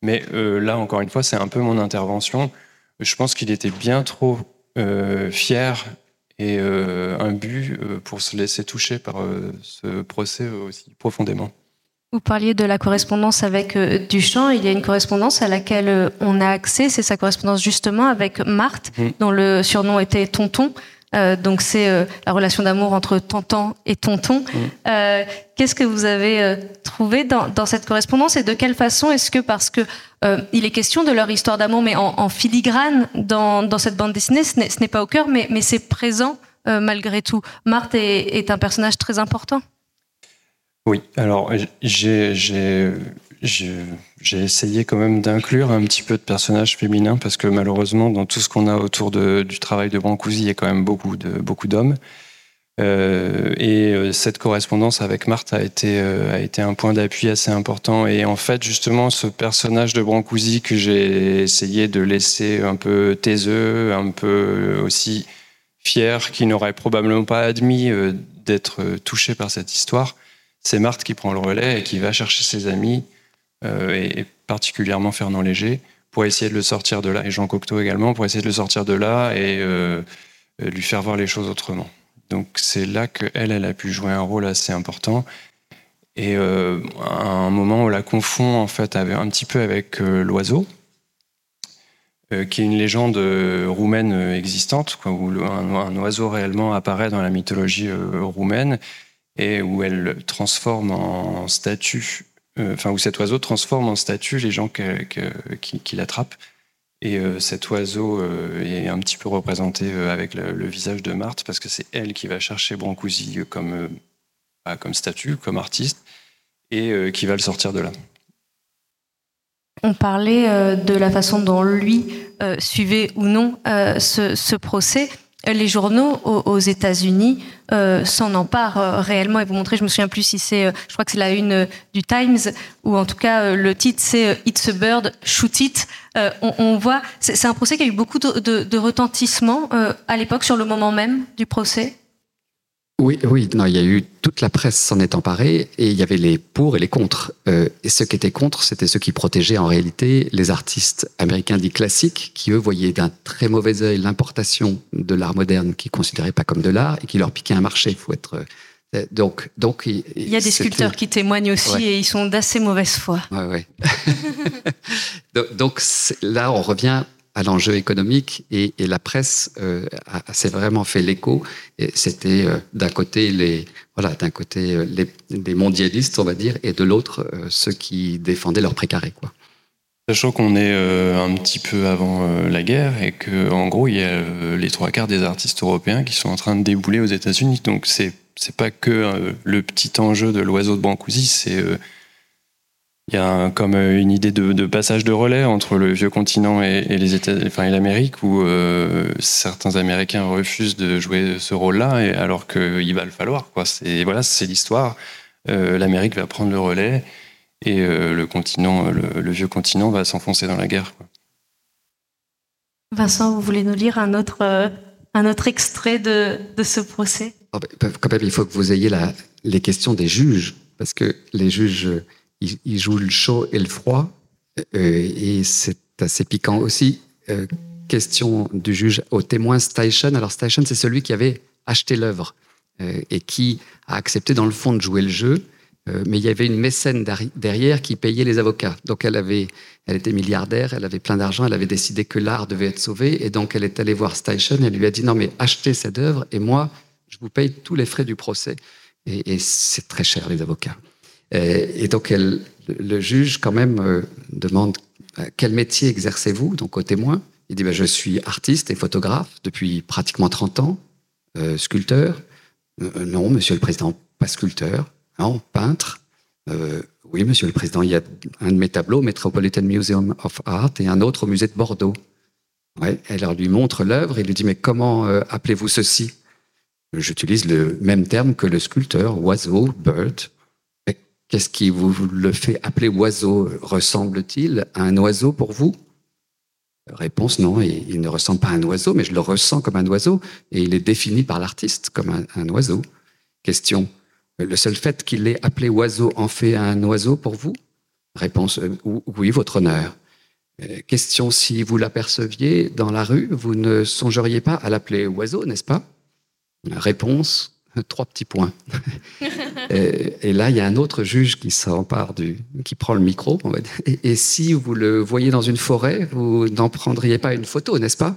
Mais là, encore une fois, c'est un peu mon intervention. Je pense qu'il était bien trop fier et imbu pour se laisser toucher par ce procès aussi profondément. Vous parliez de la correspondance avec euh, Duchamp. Il y a une correspondance à laquelle euh, on a accès. C'est sa correspondance justement avec Marthe, mm. dont le surnom était Tonton. Euh, donc c'est la relation d'amour entre Tonton et Tonton. Mm. Qu'est-ce que vous avez trouvé dans, cette correspondance et de quelle façon est-ce que parce que il est question de leur histoire d'amour, mais en, filigrane dans, cette bande dessinée, ce n'est pas au cœur, mais, c'est présent malgré tout. Marthe est un personnage très important. Oui, alors j'ai essayé quand même d'inclure un petit peu de personnages féminins parce que malheureusement, dans tout ce qu'on a autour du travail de Brancusi, il y a quand même beaucoup d'hommes. Euh, et euh, cette correspondance avec Marthe a été, euh, a été un point d'appui assez important. Et en fait, justement, ce personnage de Brancusi que j'ai essayé de laisser un peu taiseux, un peu aussi fier, qui n'aurait probablement pas admis d'être touché par cette histoire, c'est Marthe qui prend le relais et qui va chercher ses amis. Euh, et, particulièrement Fernand Léger, pour essayer de le sortir de là, et Jean Cocteau également, pour essayer de le sortir de là et lui faire voir les choses autrement. Donc c'est là qu'elle, elle a pu jouer un rôle assez important. Et à un moment, on la confond en fait un petit peu avec l'oiseau, euh, qui est une légende euh, roumaine euh, existante, où un, oiseau réellement apparaît dans la mythologie roumaine et où elle transforme en statue, enfin où cet oiseau transforme en statue les gens qui, l'attrapent. Et cet oiseau est un petit peu représenté avec le, visage de Marthe parce que c'est elle qui va chercher Brancusi comme, bah, comme statue, comme artiste, et qui va le sortir de là. On parlait euh, de la façon dont lui euh, suivait ou non euh, ce, procès. Les journaux aux, États-Unis s'en emparent réellement et vous montrer. Je me souviens plus si c'est, je crois que c'est la une du Times ou en tout cas le titre c'est It's a bird, shoot it. On, voit, c'est un procès qui a eu beaucoup de, de retentissement à l'époque sur le moment même du procès. Oui, oui, non, il y a eu toute la presse s'en est emparée et il y avait les pour et les contre. Euh, et ceux qui étaient contre, c'était ceux qui protégeaient en réalité les artistes américains dits classiques, qui eux voyaient d'un très mauvais œil l'importation de l'art moderne, qu'ils considéraient pas comme de l'art et qui leur piquait un marché. Faut être euh, donc, donc il, y a des sculpteurs qui témoignent aussi et ils sont d'assez mauvaise foi. Ouais, ouais. *laughs* donc, donc là, on revient à l'enjeu économique et, la presse euh, s'est vraiment fait l'écho. C'était euh, d'un côté les voilà d'un côté euh, les, mondialistes on va dire et de l'autre ceux qui défendaient leur précaré quoi. Sachant qu'on est un petit peu avant la guerre et que en gros il y a les trois quarts des artistes européens qui sont en train de débouler aux États-Unis. Donc c'est c'est pas que le petit enjeu de l'oiseau de Brancusi, c'est il y a comme euh, une idée de, passage de relais entre le vieux continent et, les États, enfin et l'Amérique, où euh, certains Américains refusent de jouer ce rôle-là, et alors qu'il va le falloir. Quoi. C'est voilà, c'est l'histoire. Euh, L'Amérique va prendre le relais et le continent, le, vieux continent, va s'enfoncer dans la guerre. Vincent, vous voulez nous lire un autre, un autre extrait de, de ce procès? Oh, Quand même, il faut que vous ayez la, les questions des juges, parce que les juges il, joue le chaud et le froid, euh, et c'est assez piquant aussi. Euh, question du juge au témoin Station. Alors Station, c'est celui qui avait acheté l'œuvre euh, et qui a accepté dans le fond de jouer le jeu, mais il y avait une mécène derrière qui payait les avocats. Donc elle avait, elle était milliardaire, elle avait plein d'argent, elle avait décidé que l'art devait être sauvé, et donc elle est allée voir Station et elle lui a dit non mais achetez cette œuvre et moi je vous paye tous les frais du procès. et c'est très cher les avocats. Euh, et donc, le juge, quand même, euh, demande euh, quel métier exercez-vous? Donc, au témoin, il dit ben, Je suis artiste et photographe depuis pratiquement 30 ans, sculpteur. non, monsieur le président, pas sculpteur. Non, peintre. oui, monsieur le président, il y a un de mes tableaux au Metropolitan Museum of Art et un autre au musée de Bordeaux. Ouais, elle lui montre l'œuvre et lui dit Mais comment appelez-vous ceci? J'utilise le même terme que le sculpteur, oiseau, bird. Qu'est-ce qui vous le fait appeler oiseau? Ressemble-t-il à un oiseau pour vous? Réponse non, il, ne ressemble pas à un oiseau, mais je le ressens comme un oiseau et il est défini par l'artiste comme un, oiseau. Question. Le seul fait qu'il l'ait appelé oiseau en fait un oiseau pour vous? Réponse euh, oui, votre honneur. Euh, question. Si vous l'aperceviez dans la rue, vous ne songeriez pas à l'appeler oiseau, n'est-ce pas? Réponse trois petits points. *laughs* et, là, il y a un autre juge qui s'empare du, qui prend le micro. et, si vous le voyez dans une forêt, vous n'en prendriez pas une photo, n'est-ce pas?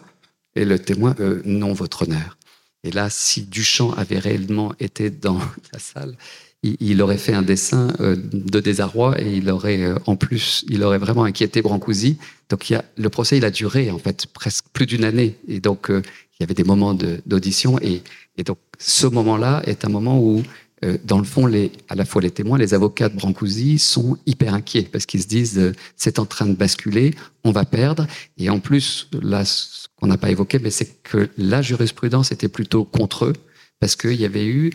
Et le témoin, euh, non, votre honneur. Et là, si Duchamp avait réellement été dans *laughs* la salle, il, aurait fait un dessin euh, de désarroi et il aurait, euh, en plus, il aurait vraiment inquiété Brancusi. Donc, il y a, le procès, il a duré en fait presque plus d'une année. Et donc, il y avait des moments d'audition et, et, donc ce moment-là est un moment où, euh, dans le fond, à la fois les témoins, les avocats de Brancusi sont hyper inquiets parce qu'ils se disent euh, c'est en train de basculer, on va perdre. Et en plus, là, ce qu'on n'a pas évoqué, mais c'est que la jurisprudence était plutôt contre eux parce qu'il y avait eu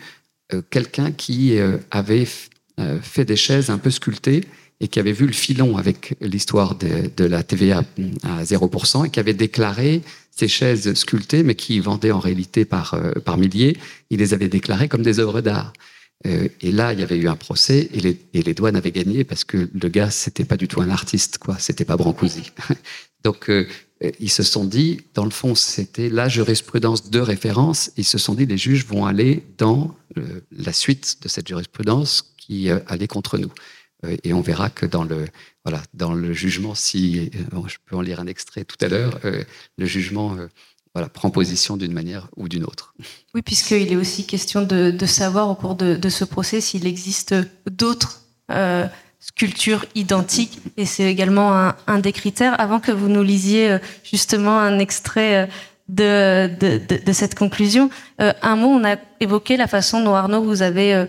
euh, quelqu'un qui avait fait des chaises un peu sculptées et qui avait vu le filon avec l'histoire de, de, la TVA à 0% et qui avait déclaré ces chaises sculptées, mais qui vendaient en réalité par, euh, par milliers, il les avait déclarées comme des œuvres d'art. Euh, et là, il y avait eu un procès et les, et les douanes avaient gagné parce que le gars, c'était pas du tout un artiste, quoi. C'était pas Brancusi. *laughs* Donc, euh, ils se sont dit, dans le fond, c'était la jurisprudence de référence. Ils se sont dit, les juges vont aller dans euh, la suite de cette jurisprudence qui allait contre nous. Et on verra que dans le, voilà, dans le jugement, si je peux en lire un extrait tout à l'heure, le jugement voilà, prend position d'une manière ou d'une autre. Oui, puisqu'il est aussi question de, savoir au cours de, ce procès s'il existe d'autres euh, sculptures identiques, et c'est également un, des critères. Avant que vous nous lisiez euh, justement un extrait euh, de, cette conclusion, un mot, on a évoqué la façon dont Arnaud vous avez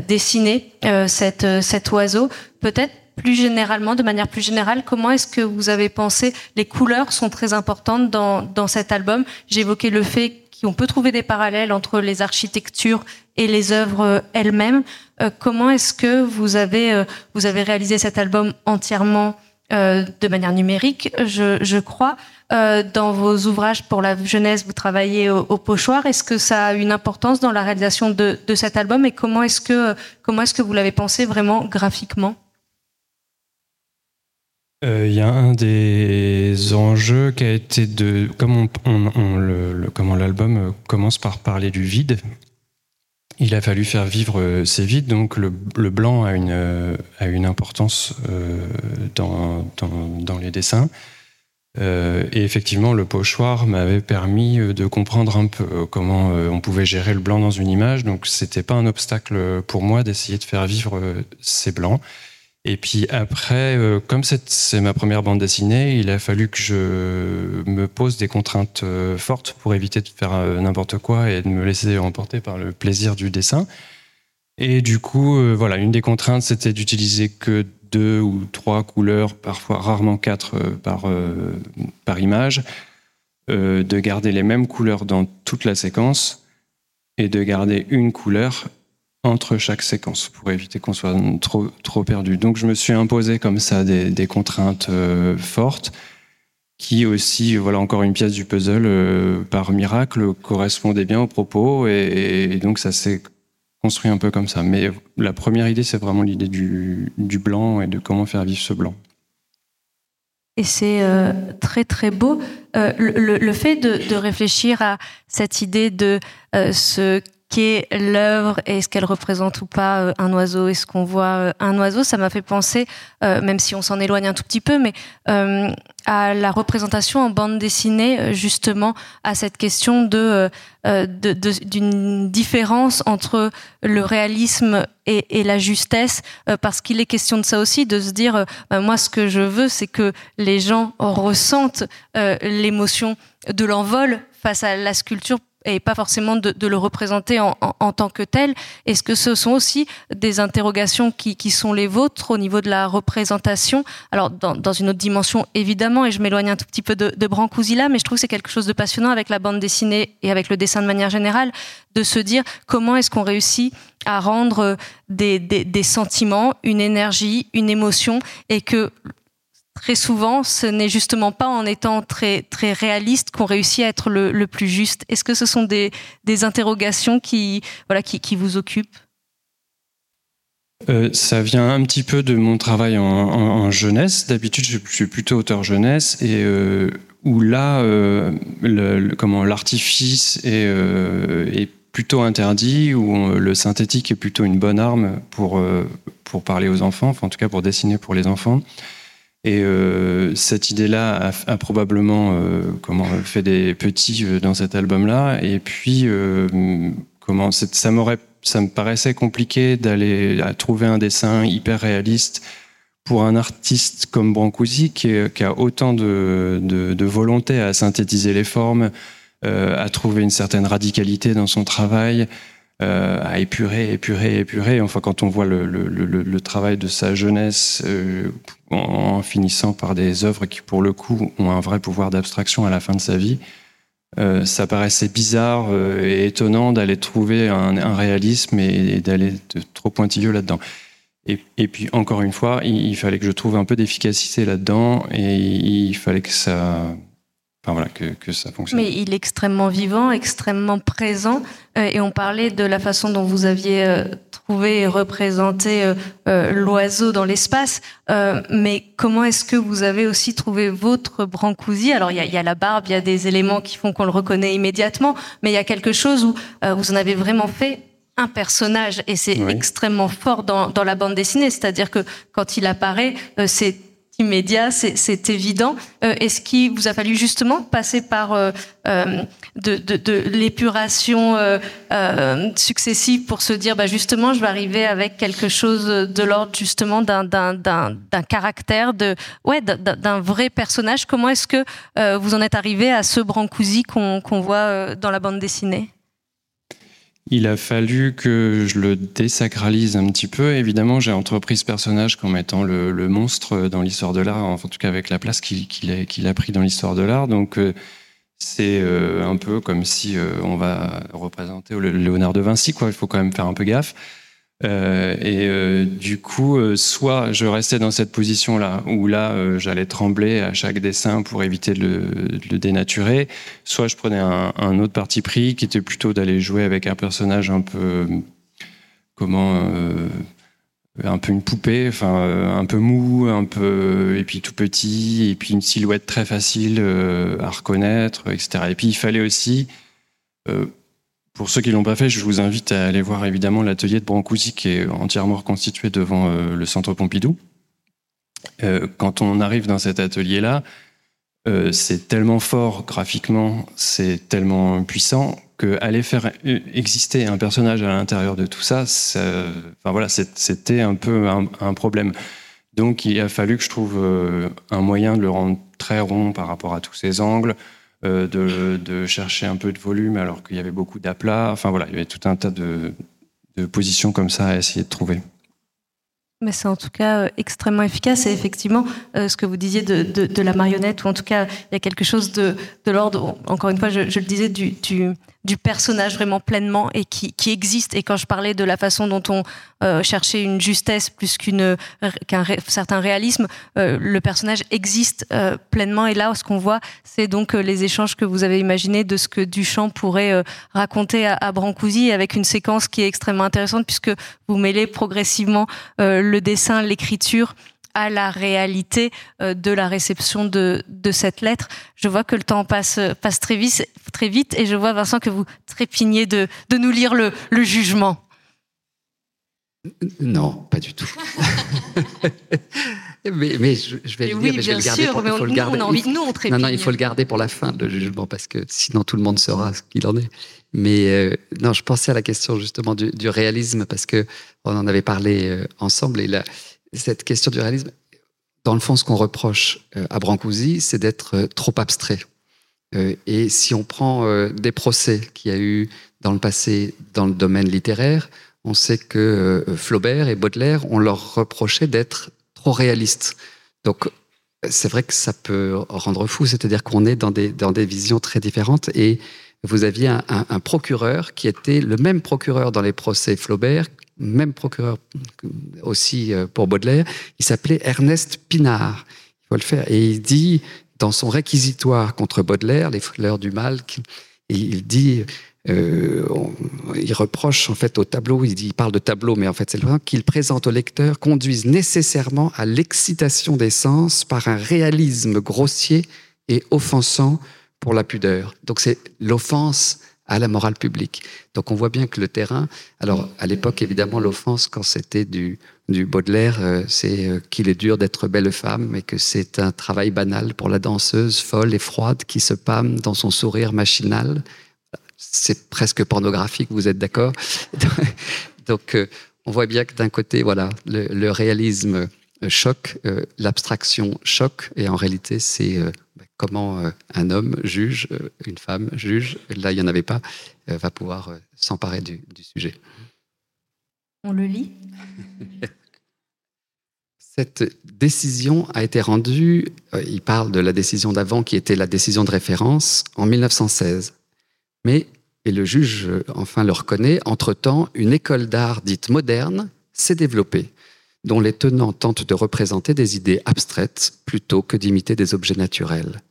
dessiné cette, cet oiseau. Peut-être plus généralement, de manière plus générale, comment est-ce que vous avez pensé Les couleurs sont très importantes dans, dans cet album. Évoqué le fait qu'on peut trouver des parallèles entre les architectures et les œuvres elles-mêmes. Euh, comment est-ce que vous avez, euh, vous avez réalisé cet album entièrement euh, de manière numérique, je, je crois? Dans vos ouvrages pour la jeunesse, vous travaillez au, pochoir. Est-ce que ça a une importance dans la réalisation de, cet album et comment est-ce que, comment est-ce que vous l'avez pensé vraiment graphiquement? Euh, il y a un des enjeux qui a été de comme comment l'album euh, commence par parler du vide. Il a fallu faire vivre euh, ces vides, donc le, blanc a une, a une importance dans, dans, les dessins. Et effectivement, le pochoir m'avait permis de comprendre un peu comment on pouvait gérer le blanc dans une image. Donc, c'était pas un obstacle pour moi d'essayer de faire vivre ces blancs. Et puis après, euh, comme c'est ma première bande dessinée, il a fallu que je me pose des contraintes euh, fortes pour éviter de faire euh, n'importe quoi et de me laisser emporter par le plaisir du dessin. Et du coup, voilà, une des contraintes, c'était d'utiliser que deux ou trois couleurs, parfois rarement quatre par, par image, de garder les mêmes couleurs dans toute la séquence et de garder une couleur entre chaque séquence pour éviter qu'on soit trop, trop perdu. Donc je me suis imposé comme ça des, contraintes euh, fortes qui aussi, voilà encore une pièce du puzzle, euh, par miracle, correspondait bien au propos et, donc ça s'est construit un peu comme ça. Mais la première idée, c'est vraiment l'idée du, blanc et de comment faire vivre ce blanc. Et c'est euh, très très beau. le, fait de, de, réfléchir à cette idée de ce qu'est l'œuvre et est-ce qu'elle représente ou pas euh, un oiseau Est-ce qu'on voit euh, un oiseau Ça m'a fait penser, euh, même si on s'en éloigne un tout petit peu, mais à la représentation en bande dessinée, justement, à cette question d'une différence entre le réalisme et, la justesse, parce qu'il est question de ça aussi, de se dire, moi, ce que je veux, c'est que les gens ressentent l'émotion de l'envol face à la sculpture et pas forcément de, le représenter en, tant que tel. Est-ce que ce sont aussi des interrogations qui, sont les vôtres au niveau de la représentation? Alors, dans, une autre dimension, évidemment, et je m'éloigne un tout petit peu de, de Brancusi mais je trouve que c'est quelque chose de passionnant avec la bande dessinée et avec le dessin de manière générale, de se dire comment est-ce qu'on réussit à rendre des, des sentiments, une énergie, une émotion, et que très souvent, ce n'est justement pas en étant très, très réaliste qu'on réussit à être le, plus juste. Est-ce que ce sont des, des interrogations qui, voilà, qui, qui vous occupent? Euh, ça vient un petit peu de mon travail en, jeunesse. D'habitude, je, suis plutôt auteur jeunesse et euh, où là, euh, le, comment l'artifice est, est, plutôt interdit, où le synthétique est plutôt une bonne arme pour pour parler aux enfants, enfin, en tout cas pour dessiner pour les enfants. Et euh, cette idée-là a, probablement euh, fait des petits euh, dans cet album-là. Et puis, comment ça ça me paraissait compliqué d'aller trouver un dessin hyper réaliste pour un artiste comme Brancusi qui, a autant de, volonté à synthétiser les formes, à trouver une certaine radicalité dans son travail. Euh, à épurer, épurer, épurer. Enfin, quand on voit le, travail de sa jeunesse euh, en, finissant par des œuvres qui, pour le coup, ont un vrai pouvoir d'abstraction à la fin de sa vie, euh, ça paraissait bizarre et étonnant d'aller trouver un, réalisme et, d'aller trop pointilleux là-dedans. Et, puis, encore une fois, il, fallait que je trouve un peu d'efficacité là-dedans et il fallait que ça enfin voilà, que, que, ça fonctionne. Mais il est extrêmement vivant, extrêmement présent. Euh, et on parlait de la façon dont vous aviez euh, trouvé et représenté euh, l'oiseau dans l'espace. mais comment est-ce que vous avez aussi trouvé votre Brancusi Alors il y a, y a, la barbe, il y a des éléments qui font qu'on le reconnaît immédiatement, mais il y a quelque chose où vous en avez vraiment fait un personnage et c'est extrêmement fort dans, dans, la bande dessinée. C'est-à-dire que quand il apparaît, c'est immédiat, c'est évident. Euh, Est-ce qu'il vous a fallu justement passer par euh, euh de, de, de l'épuration euh, euh, successive pour se dire, bah justement, je vais arriver avec quelque chose de l'ordre justement d'un caractère, de ouais, d'un vrai personnage? Comment est-ce que vous en êtes arrivé à ce Brancusi qu'on voit dans la bande dessinée? Il a fallu que je le désacralise un petit peu. Évidemment, j'ai entrepris ce personnage comme étant le, monstre dans l'histoire de l'art, en tout cas avec la place qu'il a, pris dans l'histoire de l'art. Donc, euh, c'est euh, un peu comme si euh, on va représenter Léonard de Vinci. Quoi. Il faut quand même faire un peu gaffe. Euh, et euh, du coup, euh, soit je restais dans cette position-là, où là, j'allais trembler à chaque dessin pour éviter de le, dénaturer, soit je prenais un, autre parti pris qui était plutôt d'aller jouer avec un personnage un peu, comment, un peu une poupée, enfin un peu mou, un peu et puis tout petit, et puis une silhouette très facile à reconnaître, etc. Et puis il fallait aussi pour ceux qui l'ont pas fait, je vous invite à aller voir évidemment l'atelier de Brancusi qui est entièrement reconstitué devant euh, le centre Pompidou. Euh, quand on arrive dans cet atelier-là, euh, c'est tellement fort graphiquement, c'est tellement puissant que aller faire exister un personnage à l'intérieur de tout ça, enfin voilà, c'était un peu un, un, problème. Donc il a fallu que je trouve un moyen de le rendre très rond par rapport à tous ces angles, euh, de, chercher un peu de volume alors qu'il y avait beaucoup d'aplats. Enfin voilà, il y avait tout un tas de, positions comme ça à essayer de trouver. Mais c'est en tout cas euh, extrêmement efficace et effectivement euh, ce que vous disiez de, la marionnette ou en tout cas il y a quelque chose de, l'ordre, encore une fois je, le disais, du personnage vraiment pleinement et qui, qui, existe. Et quand je parlais de la façon dont on euh, cherchait une justesse plus qu'une qu'un certain réalisme, euh, le personnage existe euh, pleinement. Et là, ce qu'on voit, c'est donc les échanges que vous avez imaginés de ce que Duchamp pourrait raconter à, à, Brancusi, avec une séquence qui est extrêmement intéressante puisque vous mêlez progressivement le dessin, l'écriture à la réalité euh, de la réception de, de, cette lettre. Je vois que le temps passe, passe très, vite, très vite et je vois, Vincent, que vous trépignez de, de nous lire le, le jugement. Non, pas du tout. *laughs* mais, mais je, vais le dire, mais je vais le garder pour, il faut le garder. non, non, il faut le garder pour la fin, le jugement, parce que sinon tout le monde saura ce qu'il en est. Mais euh, non, je pensais à la question justement du, du, réalisme, parce que on en avait parlé euh, ensemble, et là, cette question du réalisme, dans le fond, ce qu'on reproche euh, à Brancusi, c'est d'être euh, trop abstrait. Euh, et si on prend des procès qu'il y a eu dans le passé dans le domaine littéraire, on sait que Flaubert et Baudelaire, on leur reprochait d'être trop réalistes. Donc, c'est vrai que ça peut rendre fou, c'est-à-dire qu'on est dans des, dans des visions très différentes. Et vous aviez un, procureur qui était le même procureur dans les procès Flaubert même procureur aussi euh, pour Baudelaire, il s'appelait Ernest Pinard. Il faut le faire. Et il dit, dans son réquisitoire contre Baudelaire, Les fleurs du mal, il dit, euh, il reproche en fait au tableau, il parle de tableau, mais en fait c'est le qu'il présente au lecteur conduisent nécessairement à l'excitation des sens par un réalisme grossier et offensant pour la pudeur. Donc c'est l'offense à la morale publique. Donc on voit bien que le terrain, alors à l'époque évidemment l'offense quand c'était du, du Baudelaire, euh, c'est euh, qu'il est dur d'être belle femme mais que c'est un travail banal pour la danseuse folle et froide qui se pâme dans son sourire machinal. C'est presque pornographique, vous êtes d'accord? *laughs* Donc euh, on voit bien que d'un côté, voilà, le, réalisme choque, l'abstraction choque, et en réalité c'est comment euh, un homme juge, euh, une femme juge, là il n'y en avait pas, euh, va pouvoir s'emparer du, sujet. On le lit? *laughs* Cette décision a été rendue, il parle de la décision d'avant qui était la décision de référence en 1916. Mais, et le juge enfin le reconnaît, entre-temps, une école d'art dite moderne s'est développée dont les tenants tentent de représenter des idées abstraites plutôt que d'imiter des objets naturels.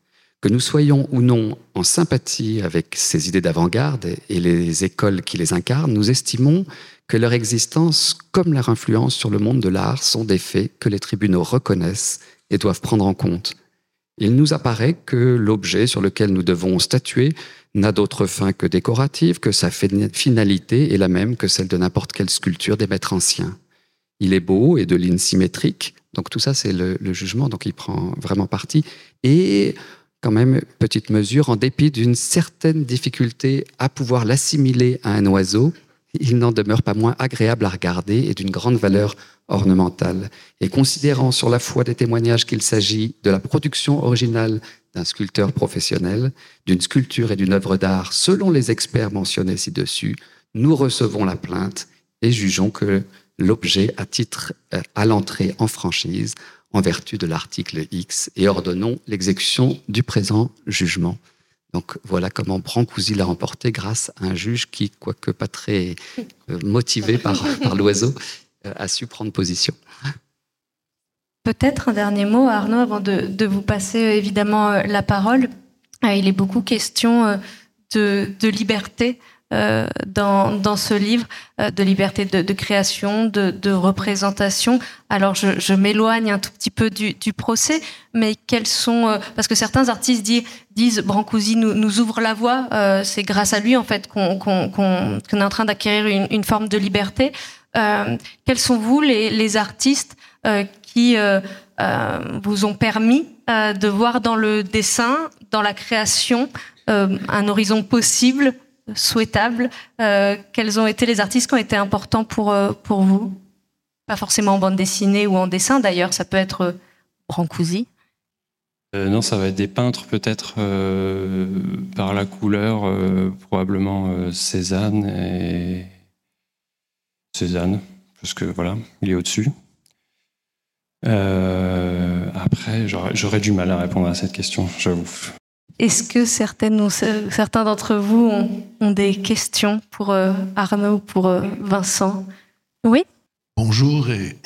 Que nous soyons ou non en sympathie avec ces idées d'avant-garde et les écoles qui les incarnent, nous estimons que leur existence comme leur influence sur le monde de l'art sont des faits que les tribunaux reconnaissent et doivent prendre en compte. Il nous apparaît que l'objet sur lequel nous devons statuer n'a d'autre fin que décorative, que sa finalité est la même que celle de n'importe quelle sculpture des maîtres anciens. Il est beau et de ligne symétrique, donc tout ça c'est le, le, jugement, donc il prend vraiment parti. Et quand même, petite mesure, en dépit d'une certaine difficulté à pouvoir l'assimiler à un oiseau, il n'en demeure pas moins agréable à regarder et d'une grande valeur ornementale. Et considérant sur la foi des témoignages qu'il s'agit de la production originale d'un sculpteur professionnel, d'une sculpture et d'une œuvre d'art selon les experts mentionnés ci-dessus, nous recevons la plainte et jugeons que l'objet a titre euh, à l'entrée en franchise en vertu de l'article X et ordonnons l'exécution du présent jugement. Donc voilà comment Brancusi l'a remporté grâce à un juge qui, quoique pas très euh, motivé par, *laughs* par l'oiseau, euh, a su prendre position. Peut-être un dernier mot, Arnaud, avant de, de vous passer évidemment la parole. Il est beaucoup question de, de liberté euh, dans, ce livre euh, de liberté de, création, de, représentation. Alors je, m'éloigne un tout petit peu du, procès, mais quels sont euh, parce que certains artistes disent, disent Brancusi nous, ouvre la voie, c'est grâce à lui en fait qu'on est en train d'acquérir une, forme de liberté. quels sont vous les artistes qui vous ont permis de voir dans le dessin, dans la création, un horizon possible souhaitables euh, Quels ont été les artistes qui ont été importants pour, euh, pour vous? Pas forcément en bande dessinée ou en dessin d'ailleurs, ça peut être euh, Brancusi. non, ça va être des peintres peut-être par la couleur, probablement Cézanne et Cézanne, parce que voilà, il est au-dessus. après, j'aurais du mal à répondre à cette question, j'avoue. Est-ce que certaines, certains d'entre vous ont, des questions pour euh, Arnaud ou pour euh, Vincent? Oui Bonjour et,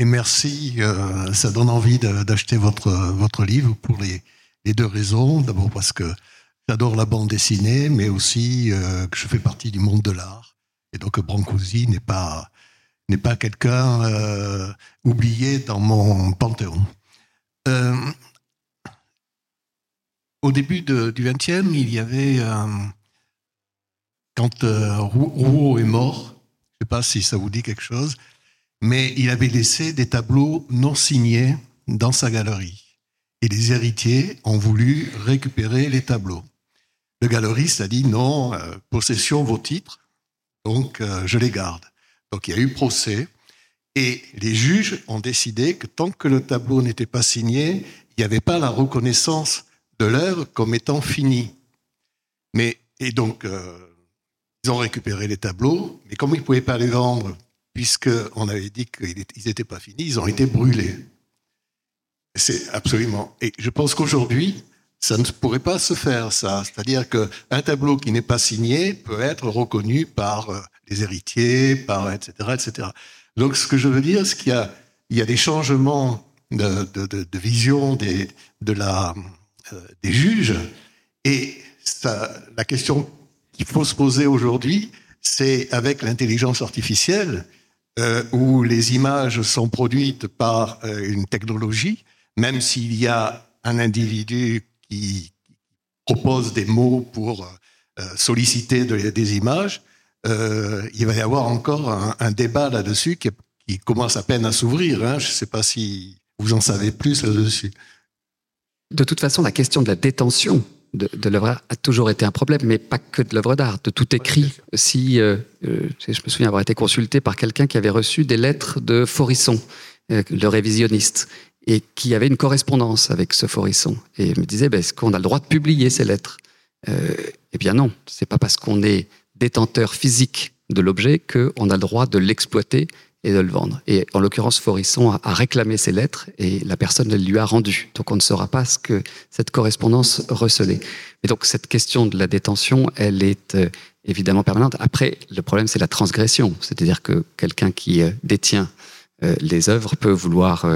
merci. Euh, ça donne envie d'acheter votre, votre livre pour les, les deux raisons. D'abord parce que j'adore la bande dessinée, mais aussi que je fais partie du monde de l'art. Et donc Brancusi n'est pas, n'est pas quelqu'un oublié dans mon panthéon. Au début du XXe, il y avait, euh, quand euh, Rouault est mort, je ne sais pas si ça vous dit quelque chose, mais il avait laissé des tableaux non signés dans sa galerie. Et les héritiers ont voulu récupérer les tableaux. Le galeriste a dit non, euh, possession vos titres, donc je les garde. Donc il y a eu procès. Et les juges ont décidé que tant que le tableau n'était pas signé, il n'y avait pas la reconnaissance de l'œuvre comme étant finie. Mais, et donc, euh, ils ont récupéré les tableaux, mais comme ils ne pouvaient pas les vendre, puisqu'on avait dit qu'ils n'étaient pas finis, ils ont été brûlés. C'est absolument. Et je pense qu'aujourd'hui, ça ne pourrait pas se faire, ça. C'est-à-dire qu'un tableau qui n'est pas signé peut être reconnu par euh, les héritiers, par etc., etc. Donc, ce que je veux dire, c'est qu'il y a, des changements de, de, vision de la des juges. Et la question qu'il faut se poser aujourd'hui, c'est avec l'intelligence artificielle, euh, où les images sont produites par euh, une technologie, même s'il y a un individu qui propose des mots pour euh, solliciter de, des images, euh, il va y avoir encore un, débat là-dessus qui, qui, commence à peine à s'ouvrir. Hein. Je ne sais pas si vous en savez plus là-dessus de toute façon, la question de la détention de, de l'œuvre a toujours été un problème, mais pas que de l'œuvre d'art, de tout écrit. Si euh, euh, je me souviens avoir été consulté par quelqu'un qui avait reçu des lettres de Forisson, euh, le révisionniste, et qui avait une correspondance avec ce Forisson, et me disait ben, est-ce qu'on a le droit de publier ces lettres? Eh bien non, c'est pas parce qu'on est détenteur physique de l'objet qu'on a le droit de l'exploiter et de le vendre. Et en l'occurrence, Forisson a, réclamé ces lettres et la personne le lui a rendu. Donc on ne saura pas ce que cette correspondance recelait. Et donc cette question de la détention, elle est euh, évidemment permanente. Après, le problème, c'est la transgression. C'est-à-dire que quelqu'un qui euh, détient euh, les œuvres peut vouloir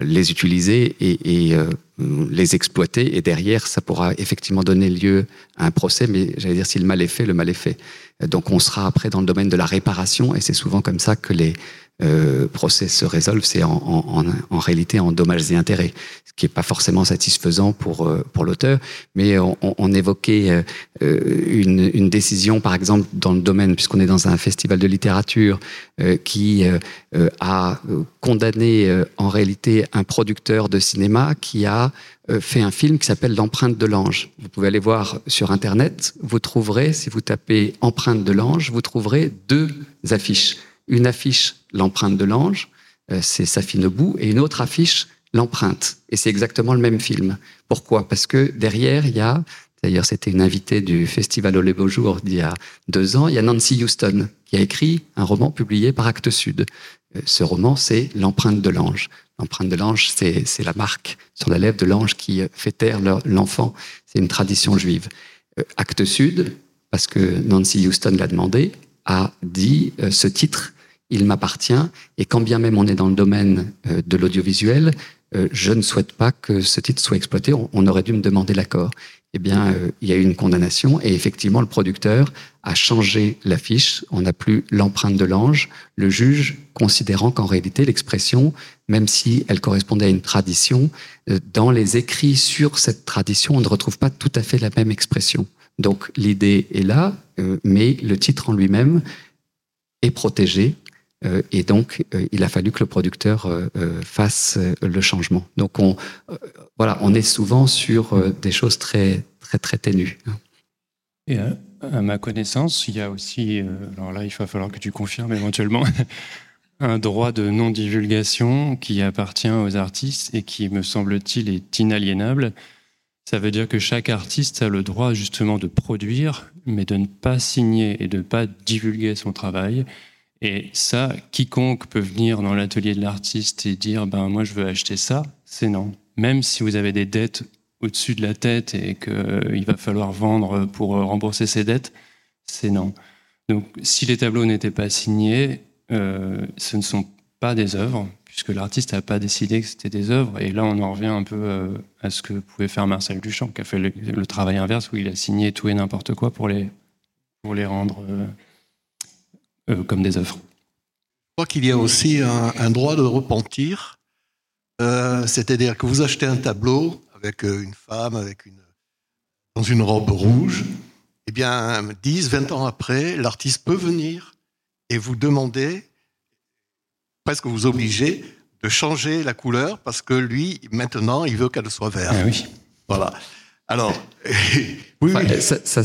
les utiliser et, les exploiter. Et derrière, ça pourra effectivement donner lieu à un procès, mais j'allais dire, si le mal est fait, le mal est fait. Donc on sera après dans le domaine de la réparation, et c'est souvent comme ça que les, euh, procès se résolvent, c'est en, réalité en dommages et intérêts, ce qui n'est pas forcément satisfaisant pour, euh, pour l'auteur. Mais on, évoquait euh, une, une, décision, par exemple, dans le domaine, puisqu'on est dans un festival de littérature, euh, qui a condamné en réalité un producteur de cinéma qui a fait un film qui s'appelle L'empreinte de l'ange. Vous pouvez aller voir sur Internet, vous trouverez, si vous tapez Empreinte de l'ange, vous trouverez deux affiches une affiche l'empreinte de l'ange, euh, c'est Safi Nebou, et une autre affiche l'empreinte. Et c'est exactement le même film. Pourquoi? Parce que derrière, il y a, d'ailleurs c'était une invitée du Festival Au les Beaux Jours d'il y a deux ans, il y a Nancy Houston qui a écrit un roman publié par Actes Sud. Euh, ce roman, c'est L'empreinte de l'ange. L'empreinte de l'ange, c'est la marque sur la lèvre de l'ange qui fait taire l'enfant. C'est une tradition juive. Euh, Actes Sud, parce que Nancy Houston l'a demandé, a dit ce titre il m'appartient, et quand bien même on est dans le domaine euh, de l'audiovisuel, euh, je ne souhaite pas que ce titre soit exploité, on aurait dû me demander l'accord. Eh bien, euh, il y a eu une condamnation, et effectivement, le producteur a changé l'affiche, on n'a plus l'empreinte de l'ange, le juge considérant qu'en réalité, l'expression, même si elle correspondait à une tradition, dans les écrits sur cette tradition, on ne retrouve pas tout à fait la même expression. Donc l'idée est là, mais le titre en lui-même est protégé et donc, euh, il a fallu que le producteur euh, fasse le changement. Donc, on, voilà, on est souvent sur des choses très, très, très ténues. Et à, ma connaissance, il y a aussi, alors là, il va falloir que tu confirmes éventuellement, *laughs* un droit de non-divulgation qui appartient aux artistes et qui, me semble-t-il, est inaliénable. Ça veut dire que chaque artiste a le droit justement de produire, mais de ne pas signer et de ne pas divulguer son travail. Et ça, quiconque peut venir dans l'atelier de l'artiste et dire ben moi je veux acheter ça, c'est non. Même si vous avez des dettes au-dessus de la tête et qu'il va falloir vendre pour rembourser ses dettes, c'est non. Donc si les tableaux n'étaient pas signés, euh, ce ne sont pas des œuvres, puisque l'artiste n'a pas décidé que c'était des œuvres. Et là, on en revient un peu euh, à ce que pouvait faire Marcel Duchamp, qui a fait le, travail inverse, où il a signé tout et n'importe quoi pour les, pour les rendre... Euh, euh, comme des œuvres. Je crois qu'il y a aussi un, droit de repentir, euh, c'est-à-dire que vous achetez un tableau avec euh, une femme avec une, dans une robe rouge, eh bien 10, 20 ans après, l'artiste peut venir et vous demander, presque vous obliger, de changer la couleur parce que lui, maintenant, il veut qu'elle soit verte. Ah oui. Voilà. Alors, *laughs* oui, Ça,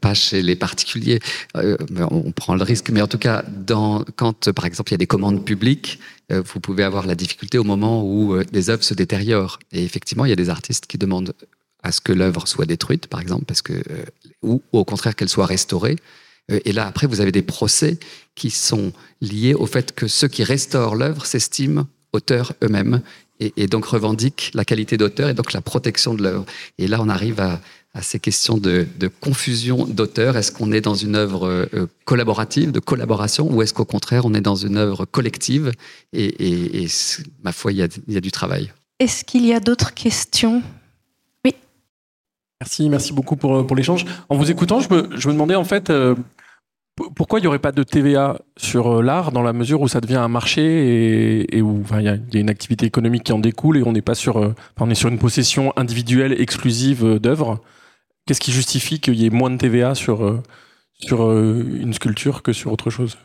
pas chez les particuliers, euh, on prend le risque, mais en tout cas, dans, quand par exemple il y a des commandes publiques, euh, vous pouvez avoir la difficulté au moment où euh, les œuvres se détériorent. Et effectivement, il y a des artistes qui demandent à ce que l'œuvre soit détruite, par exemple, parce que, ou, au contraire qu'elle soit restaurée. Et là, après, vous avez des procès qui sont liés au fait que ceux qui restaurent l'œuvre s'estiment auteurs eux-mêmes et, donc revendiquent la qualité d'auteur et donc la protection de l'œuvre. Et là, on arrive à, ces questions de, confusion d'auteur. Est-ce qu'on est dans une œuvre euh, collaborative, de collaboration, ou est-ce qu'au contraire, on est dans une œuvre collective et, ma foi, il y a, du travail. Est-ce qu'il y a d'autres questions? Oui. Merci, merci beaucoup pour, pour l'échange. En vous écoutant, je me, je me demandais en fait, euh, pourquoi il n'y aurait pas de TVA sur euh, l'art dans la mesure où ça devient un marché et, où il y, a une activité économique qui en découle et on n'est pas sur, euh, on est sur une possession individuelle exclusive euh, d'œuvres? Qu'est-ce qui justifie qu'il y ait moins de TVA sur, sur une sculpture que sur autre chose?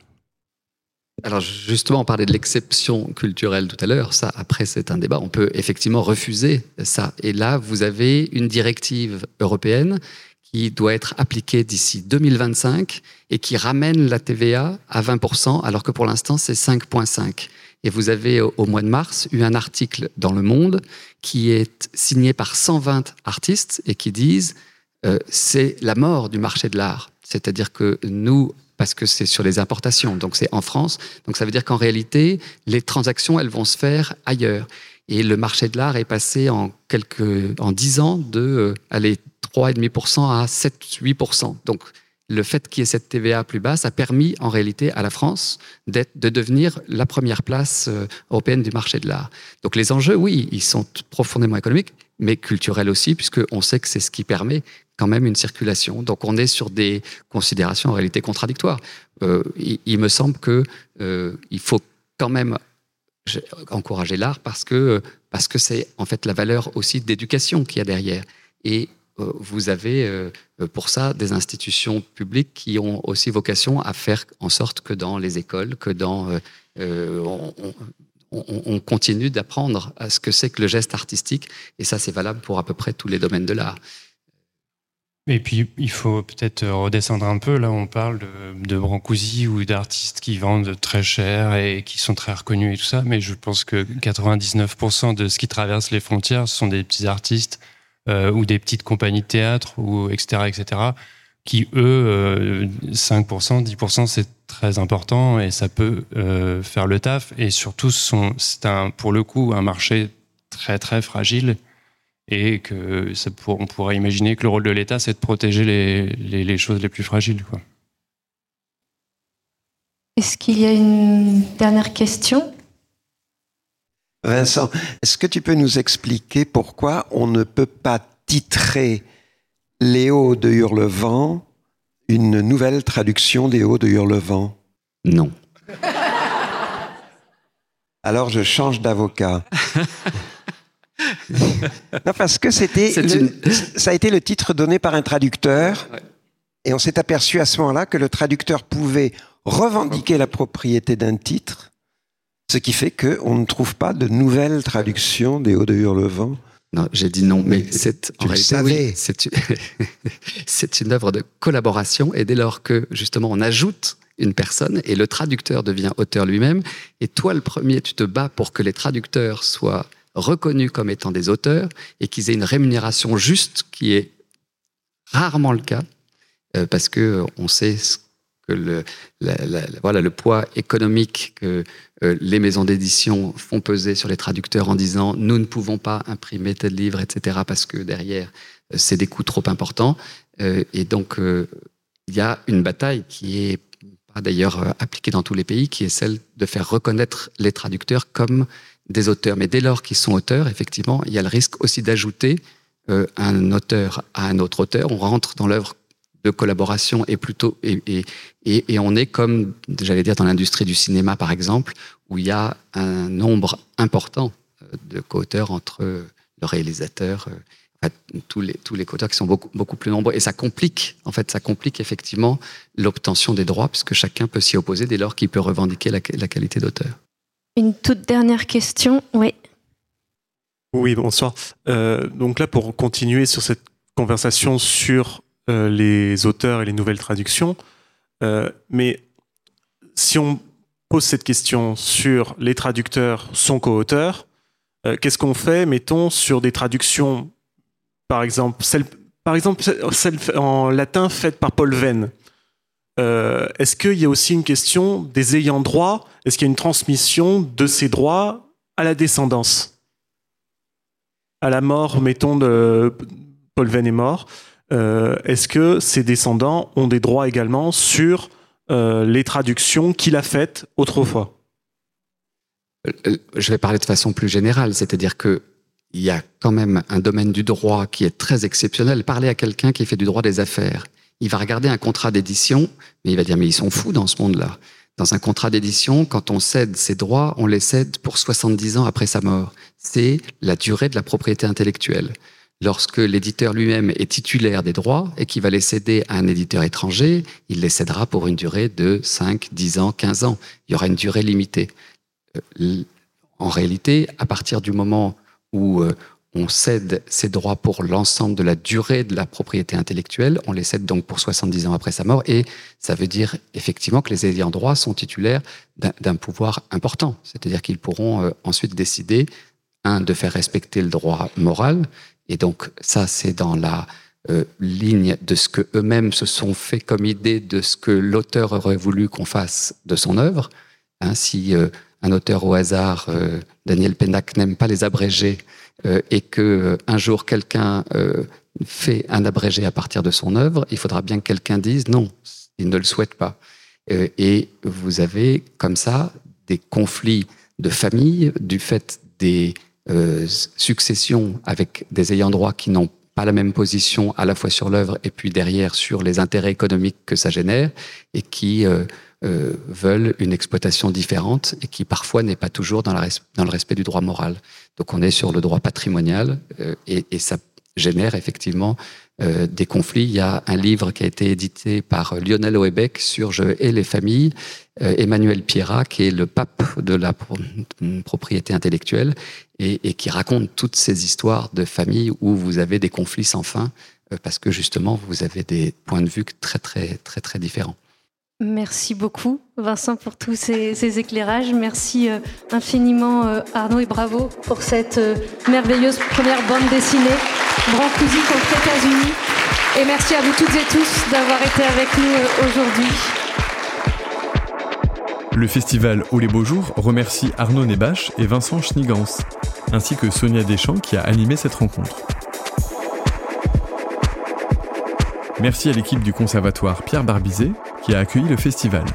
Alors justement, on parlait de l'exception culturelle tout à l'heure. Ça, après, c'est un débat. On peut effectivement refuser ça. Et là, vous avez une directive européenne qui doit être appliqué d'ici 2025 et qui ramène la TVA à 20%, alors que pour l'instant, c'est 5,5%. Et vous avez, au mois de mars, eu un article dans Le Monde qui est signé par 120 artistes et qui disent euh, c'est la mort du marché de l'art. C'est-à-dire que nous, parce que c'est sur les importations, donc c'est en France, donc ça veut dire qu'en réalité, les transactions, elles vont se faire ailleurs. Et le marché de l'art est passé en quelques, en 10 ans de, euh, allez, 3,5% à 7-8%. Donc, le fait qu'il y ait cette TVA plus basse a permis en réalité à la France de devenir la première place euh, européenne du marché de l'art. Donc les enjeux, oui, ils sont profondément économiques, mais culturels aussi, puisqu'on sait que c'est ce qui permet quand même une circulation. Donc on est sur des considérations en réalité contradictoires. Euh, il, me semble que euh, il faut quand même encourager l'art parce que parce que c'est en fait la valeur aussi d'éducation qu'il y a derrière. Et euh, vous avez pour ça des institutions publiques qui ont aussi vocation à faire en sorte que dans les écoles, que dans euh, on, continue d'apprendre à ce que c'est que le geste artistique, et ça c'est valable pour à peu près tous les domaines de l'art. Et puis, il faut peut-être redescendre un peu. Là, on parle de, de Brancusi ou d'artistes qui vendent très cher et qui sont très reconnus et tout ça. Mais je pense que 99% de ce qui traverse les frontières, sont des petits artistes euh, ou des petites compagnies de théâtre, ou etc., etc., qui eux, 5%, euh, 10%, c'est très important et ça peut euh, faire le taf. Et surtout, c'est pour le coup un marché très très fragile et que ça pour, on pourrait imaginer que le rôle de l'État, c'est de protéger les, les, les, choses les plus fragiles. Quoi. Est-ce qu'il y a une dernière question? Vincent, est-ce que tu peux nous expliquer pourquoi on ne peut pas titrer Léo de Hurlevent une nouvelle traduction des Hauts de Hurlevent Non. Alors je change d'avocat. *laughs* non, parce que c'était ça a été le titre donné par un traducteur. Et on s'est aperçu à ce moment-là que le traducteur pouvait revendiquer la propriété d'un titre ce qui fait qu'on ne trouve pas de nouvelles traductions des Hauts de Hurlevent. Non, j'ai dit non, mais c'est en réalité, *laughs* c'est une œuvre de collaboration et dès lors que justement on ajoute une personne et le traducteur devient auteur lui-même et toi le premier tu te bats pour que les traducteurs soient reconnus comme étant des auteurs et qu'ils aient une rémunération juste qui est rarement le cas euh, parce que on sait que le, voilà, le poids économique que euh, les maisons d'édition font peser sur les traducteurs en disant nous ne pouvons pas imprimer tel livre, etc., parce que derrière, euh, c'est des coûts trop importants. Euh, et donc, il y a une bataille qui est d'ailleurs appliquée dans tous les pays, qui est celle de faire reconnaître les traducteurs comme des auteurs. Mais dès lors qu'ils sont auteurs, effectivement, il y a le risque aussi d'ajouter un auteur à un autre auteur. On rentre dans l'œuvre de collaboration et plutôt et, et, et, on est comme j'allais dire dans l'industrie du cinéma par exemple où il y a un nombre important euh, de co-auteurs entre le réalisateur euh, tous les tous les co-auteurs qui sont beaucoup beaucoup plus nombreux et ça complique en fait ça complique effectivement l'obtention des droits puisque chacun peut s'y opposer dès lors qu'il peut revendiquer la, la qualité d'auteur. Une toute dernière question, oui. Oui, bonsoir. Euh, donc là, pour continuer sur cette conversation sur euh, les auteurs et les nouvelles traductions. Euh, mais si on pose cette question sur les traducteurs sont co-auteurs, qu'est-ce qu'on fait, mettons, sur des traductions, par exemple, celle, par exemple, celle en latin faite par Paul Venn Est-ce qu'il y a aussi une question des ayants droit? Est-ce qu'il y a une transmission de ces droits à la descendance? À la mort, mettons, de Paul Venn est mort. Euh, est-ce que ses descendants ont des droits également sur euh, les traductions qu'il a faites autrefois? Euh, Je vais parler de façon plus générale, c'est-à-dire que il y a quand même un domaine du droit qui est très exceptionnel. Parler à quelqu'un qui fait du droit des affaires, il va regarder un contrat d'édition, mais il va dire mais ils sont fous dans ce monde-là. Dans un contrat d'édition, quand on cède ses droits, on les cède pour 70 ans après sa mort. C'est la durée de la propriété intellectuelle lorsque l'éditeur lui-même est titulaire des droits et qu'il va les céder à un éditeur étranger, il les cédera pour une durée de 5, 10 ans, 15 ans. Il y aura une durée limitée. Euh, en réalité, à partir du moment où euh, on cède ces droits pour l'ensemble de la durée de la propriété intellectuelle, on les cède donc pour 70 ans après sa mort, et ça veut dire effectivement que les ayants droit sont titulaires d'un pouvoir important, c'est-à-dire qu'ils pourront euh, ensuite décider, un, de faire respecter le droit moral, et donc ça, c'est dans la euh, ligne de ce que eux-mêmes se sont fait comme idée de ce que l'auteur aurait voulu qu'on fasse de son œuvre. Hein, si euh, un auteur au hasard, Daniel Pennac, n'aime pas les abrégés et que un jour quelqu'un fait un abrégé à partir de son œuvre, il faudra bien que quelqu'un dise non, il ne le souhaite pas. Euh, et vous avez comme ça des conflits de famille du fait des euh, successions avec des ayants droit qui n'ont pas la même position à la fois sur l'œuvre et puis derrière sur les intérêts économiques que ça génère et qui euh, euh, veulent une exploitation différente et qui parfois n'est pas toujours dans, le respect du droit moral. Donc on est sur le droit patrimonial euh, et, et, ça génère effectivement euh, des conflits. Il y a un livre qui a été édité par Lionel Houellebecq sur Je hais les familles, euh, Emmanuel Pierrat, qui est le pape de la propriété intellectuelle et, et, qui raconte toutes ces histoires de familles où vous avez des conflits sans fin parce que justement vous avez des points de vue très très très très différents. Merci beaucoup, Vincent, pour tous ces, éclairages. Merci euh, infiniment, euh, Arnaud, et bravo pour cette euh, merveilleuse première bande dessinée, Brancusi contre États-Unis. Et merci à vous toutes et tous d'avoir été avec nous aujourd'hui. Le festival Au les Beaux Jours remercie Arnaud Nebache et Vincent Schnigans, ainsi que Sonia Deschamps qui a animé cette rencontre. Merci à l'équipe du conservatoire Pierre Barbizet qui a accueilli le festival.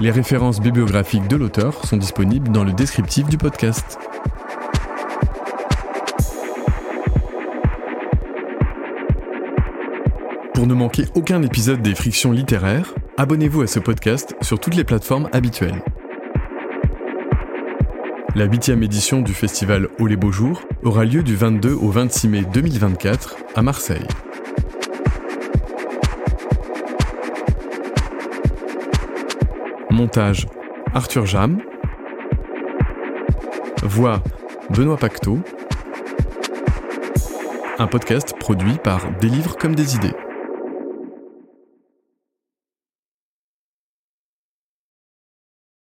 Les références bibliographiques de l'auteur sont disponibles dans le descriptif du podcast. Pour ne manquer aucun épisode des Frictions littéraires, abonnez-vous à ce podcast sur toutes les plateformes habituelles. La huitième édition du festival Au les Beaux Jours aura lieu du 22 au 26 mai 2024 à Marseille. Montage Arthur Jam. Voix Benoît Pacteau. Un podcast produit par Des livres comme des idées.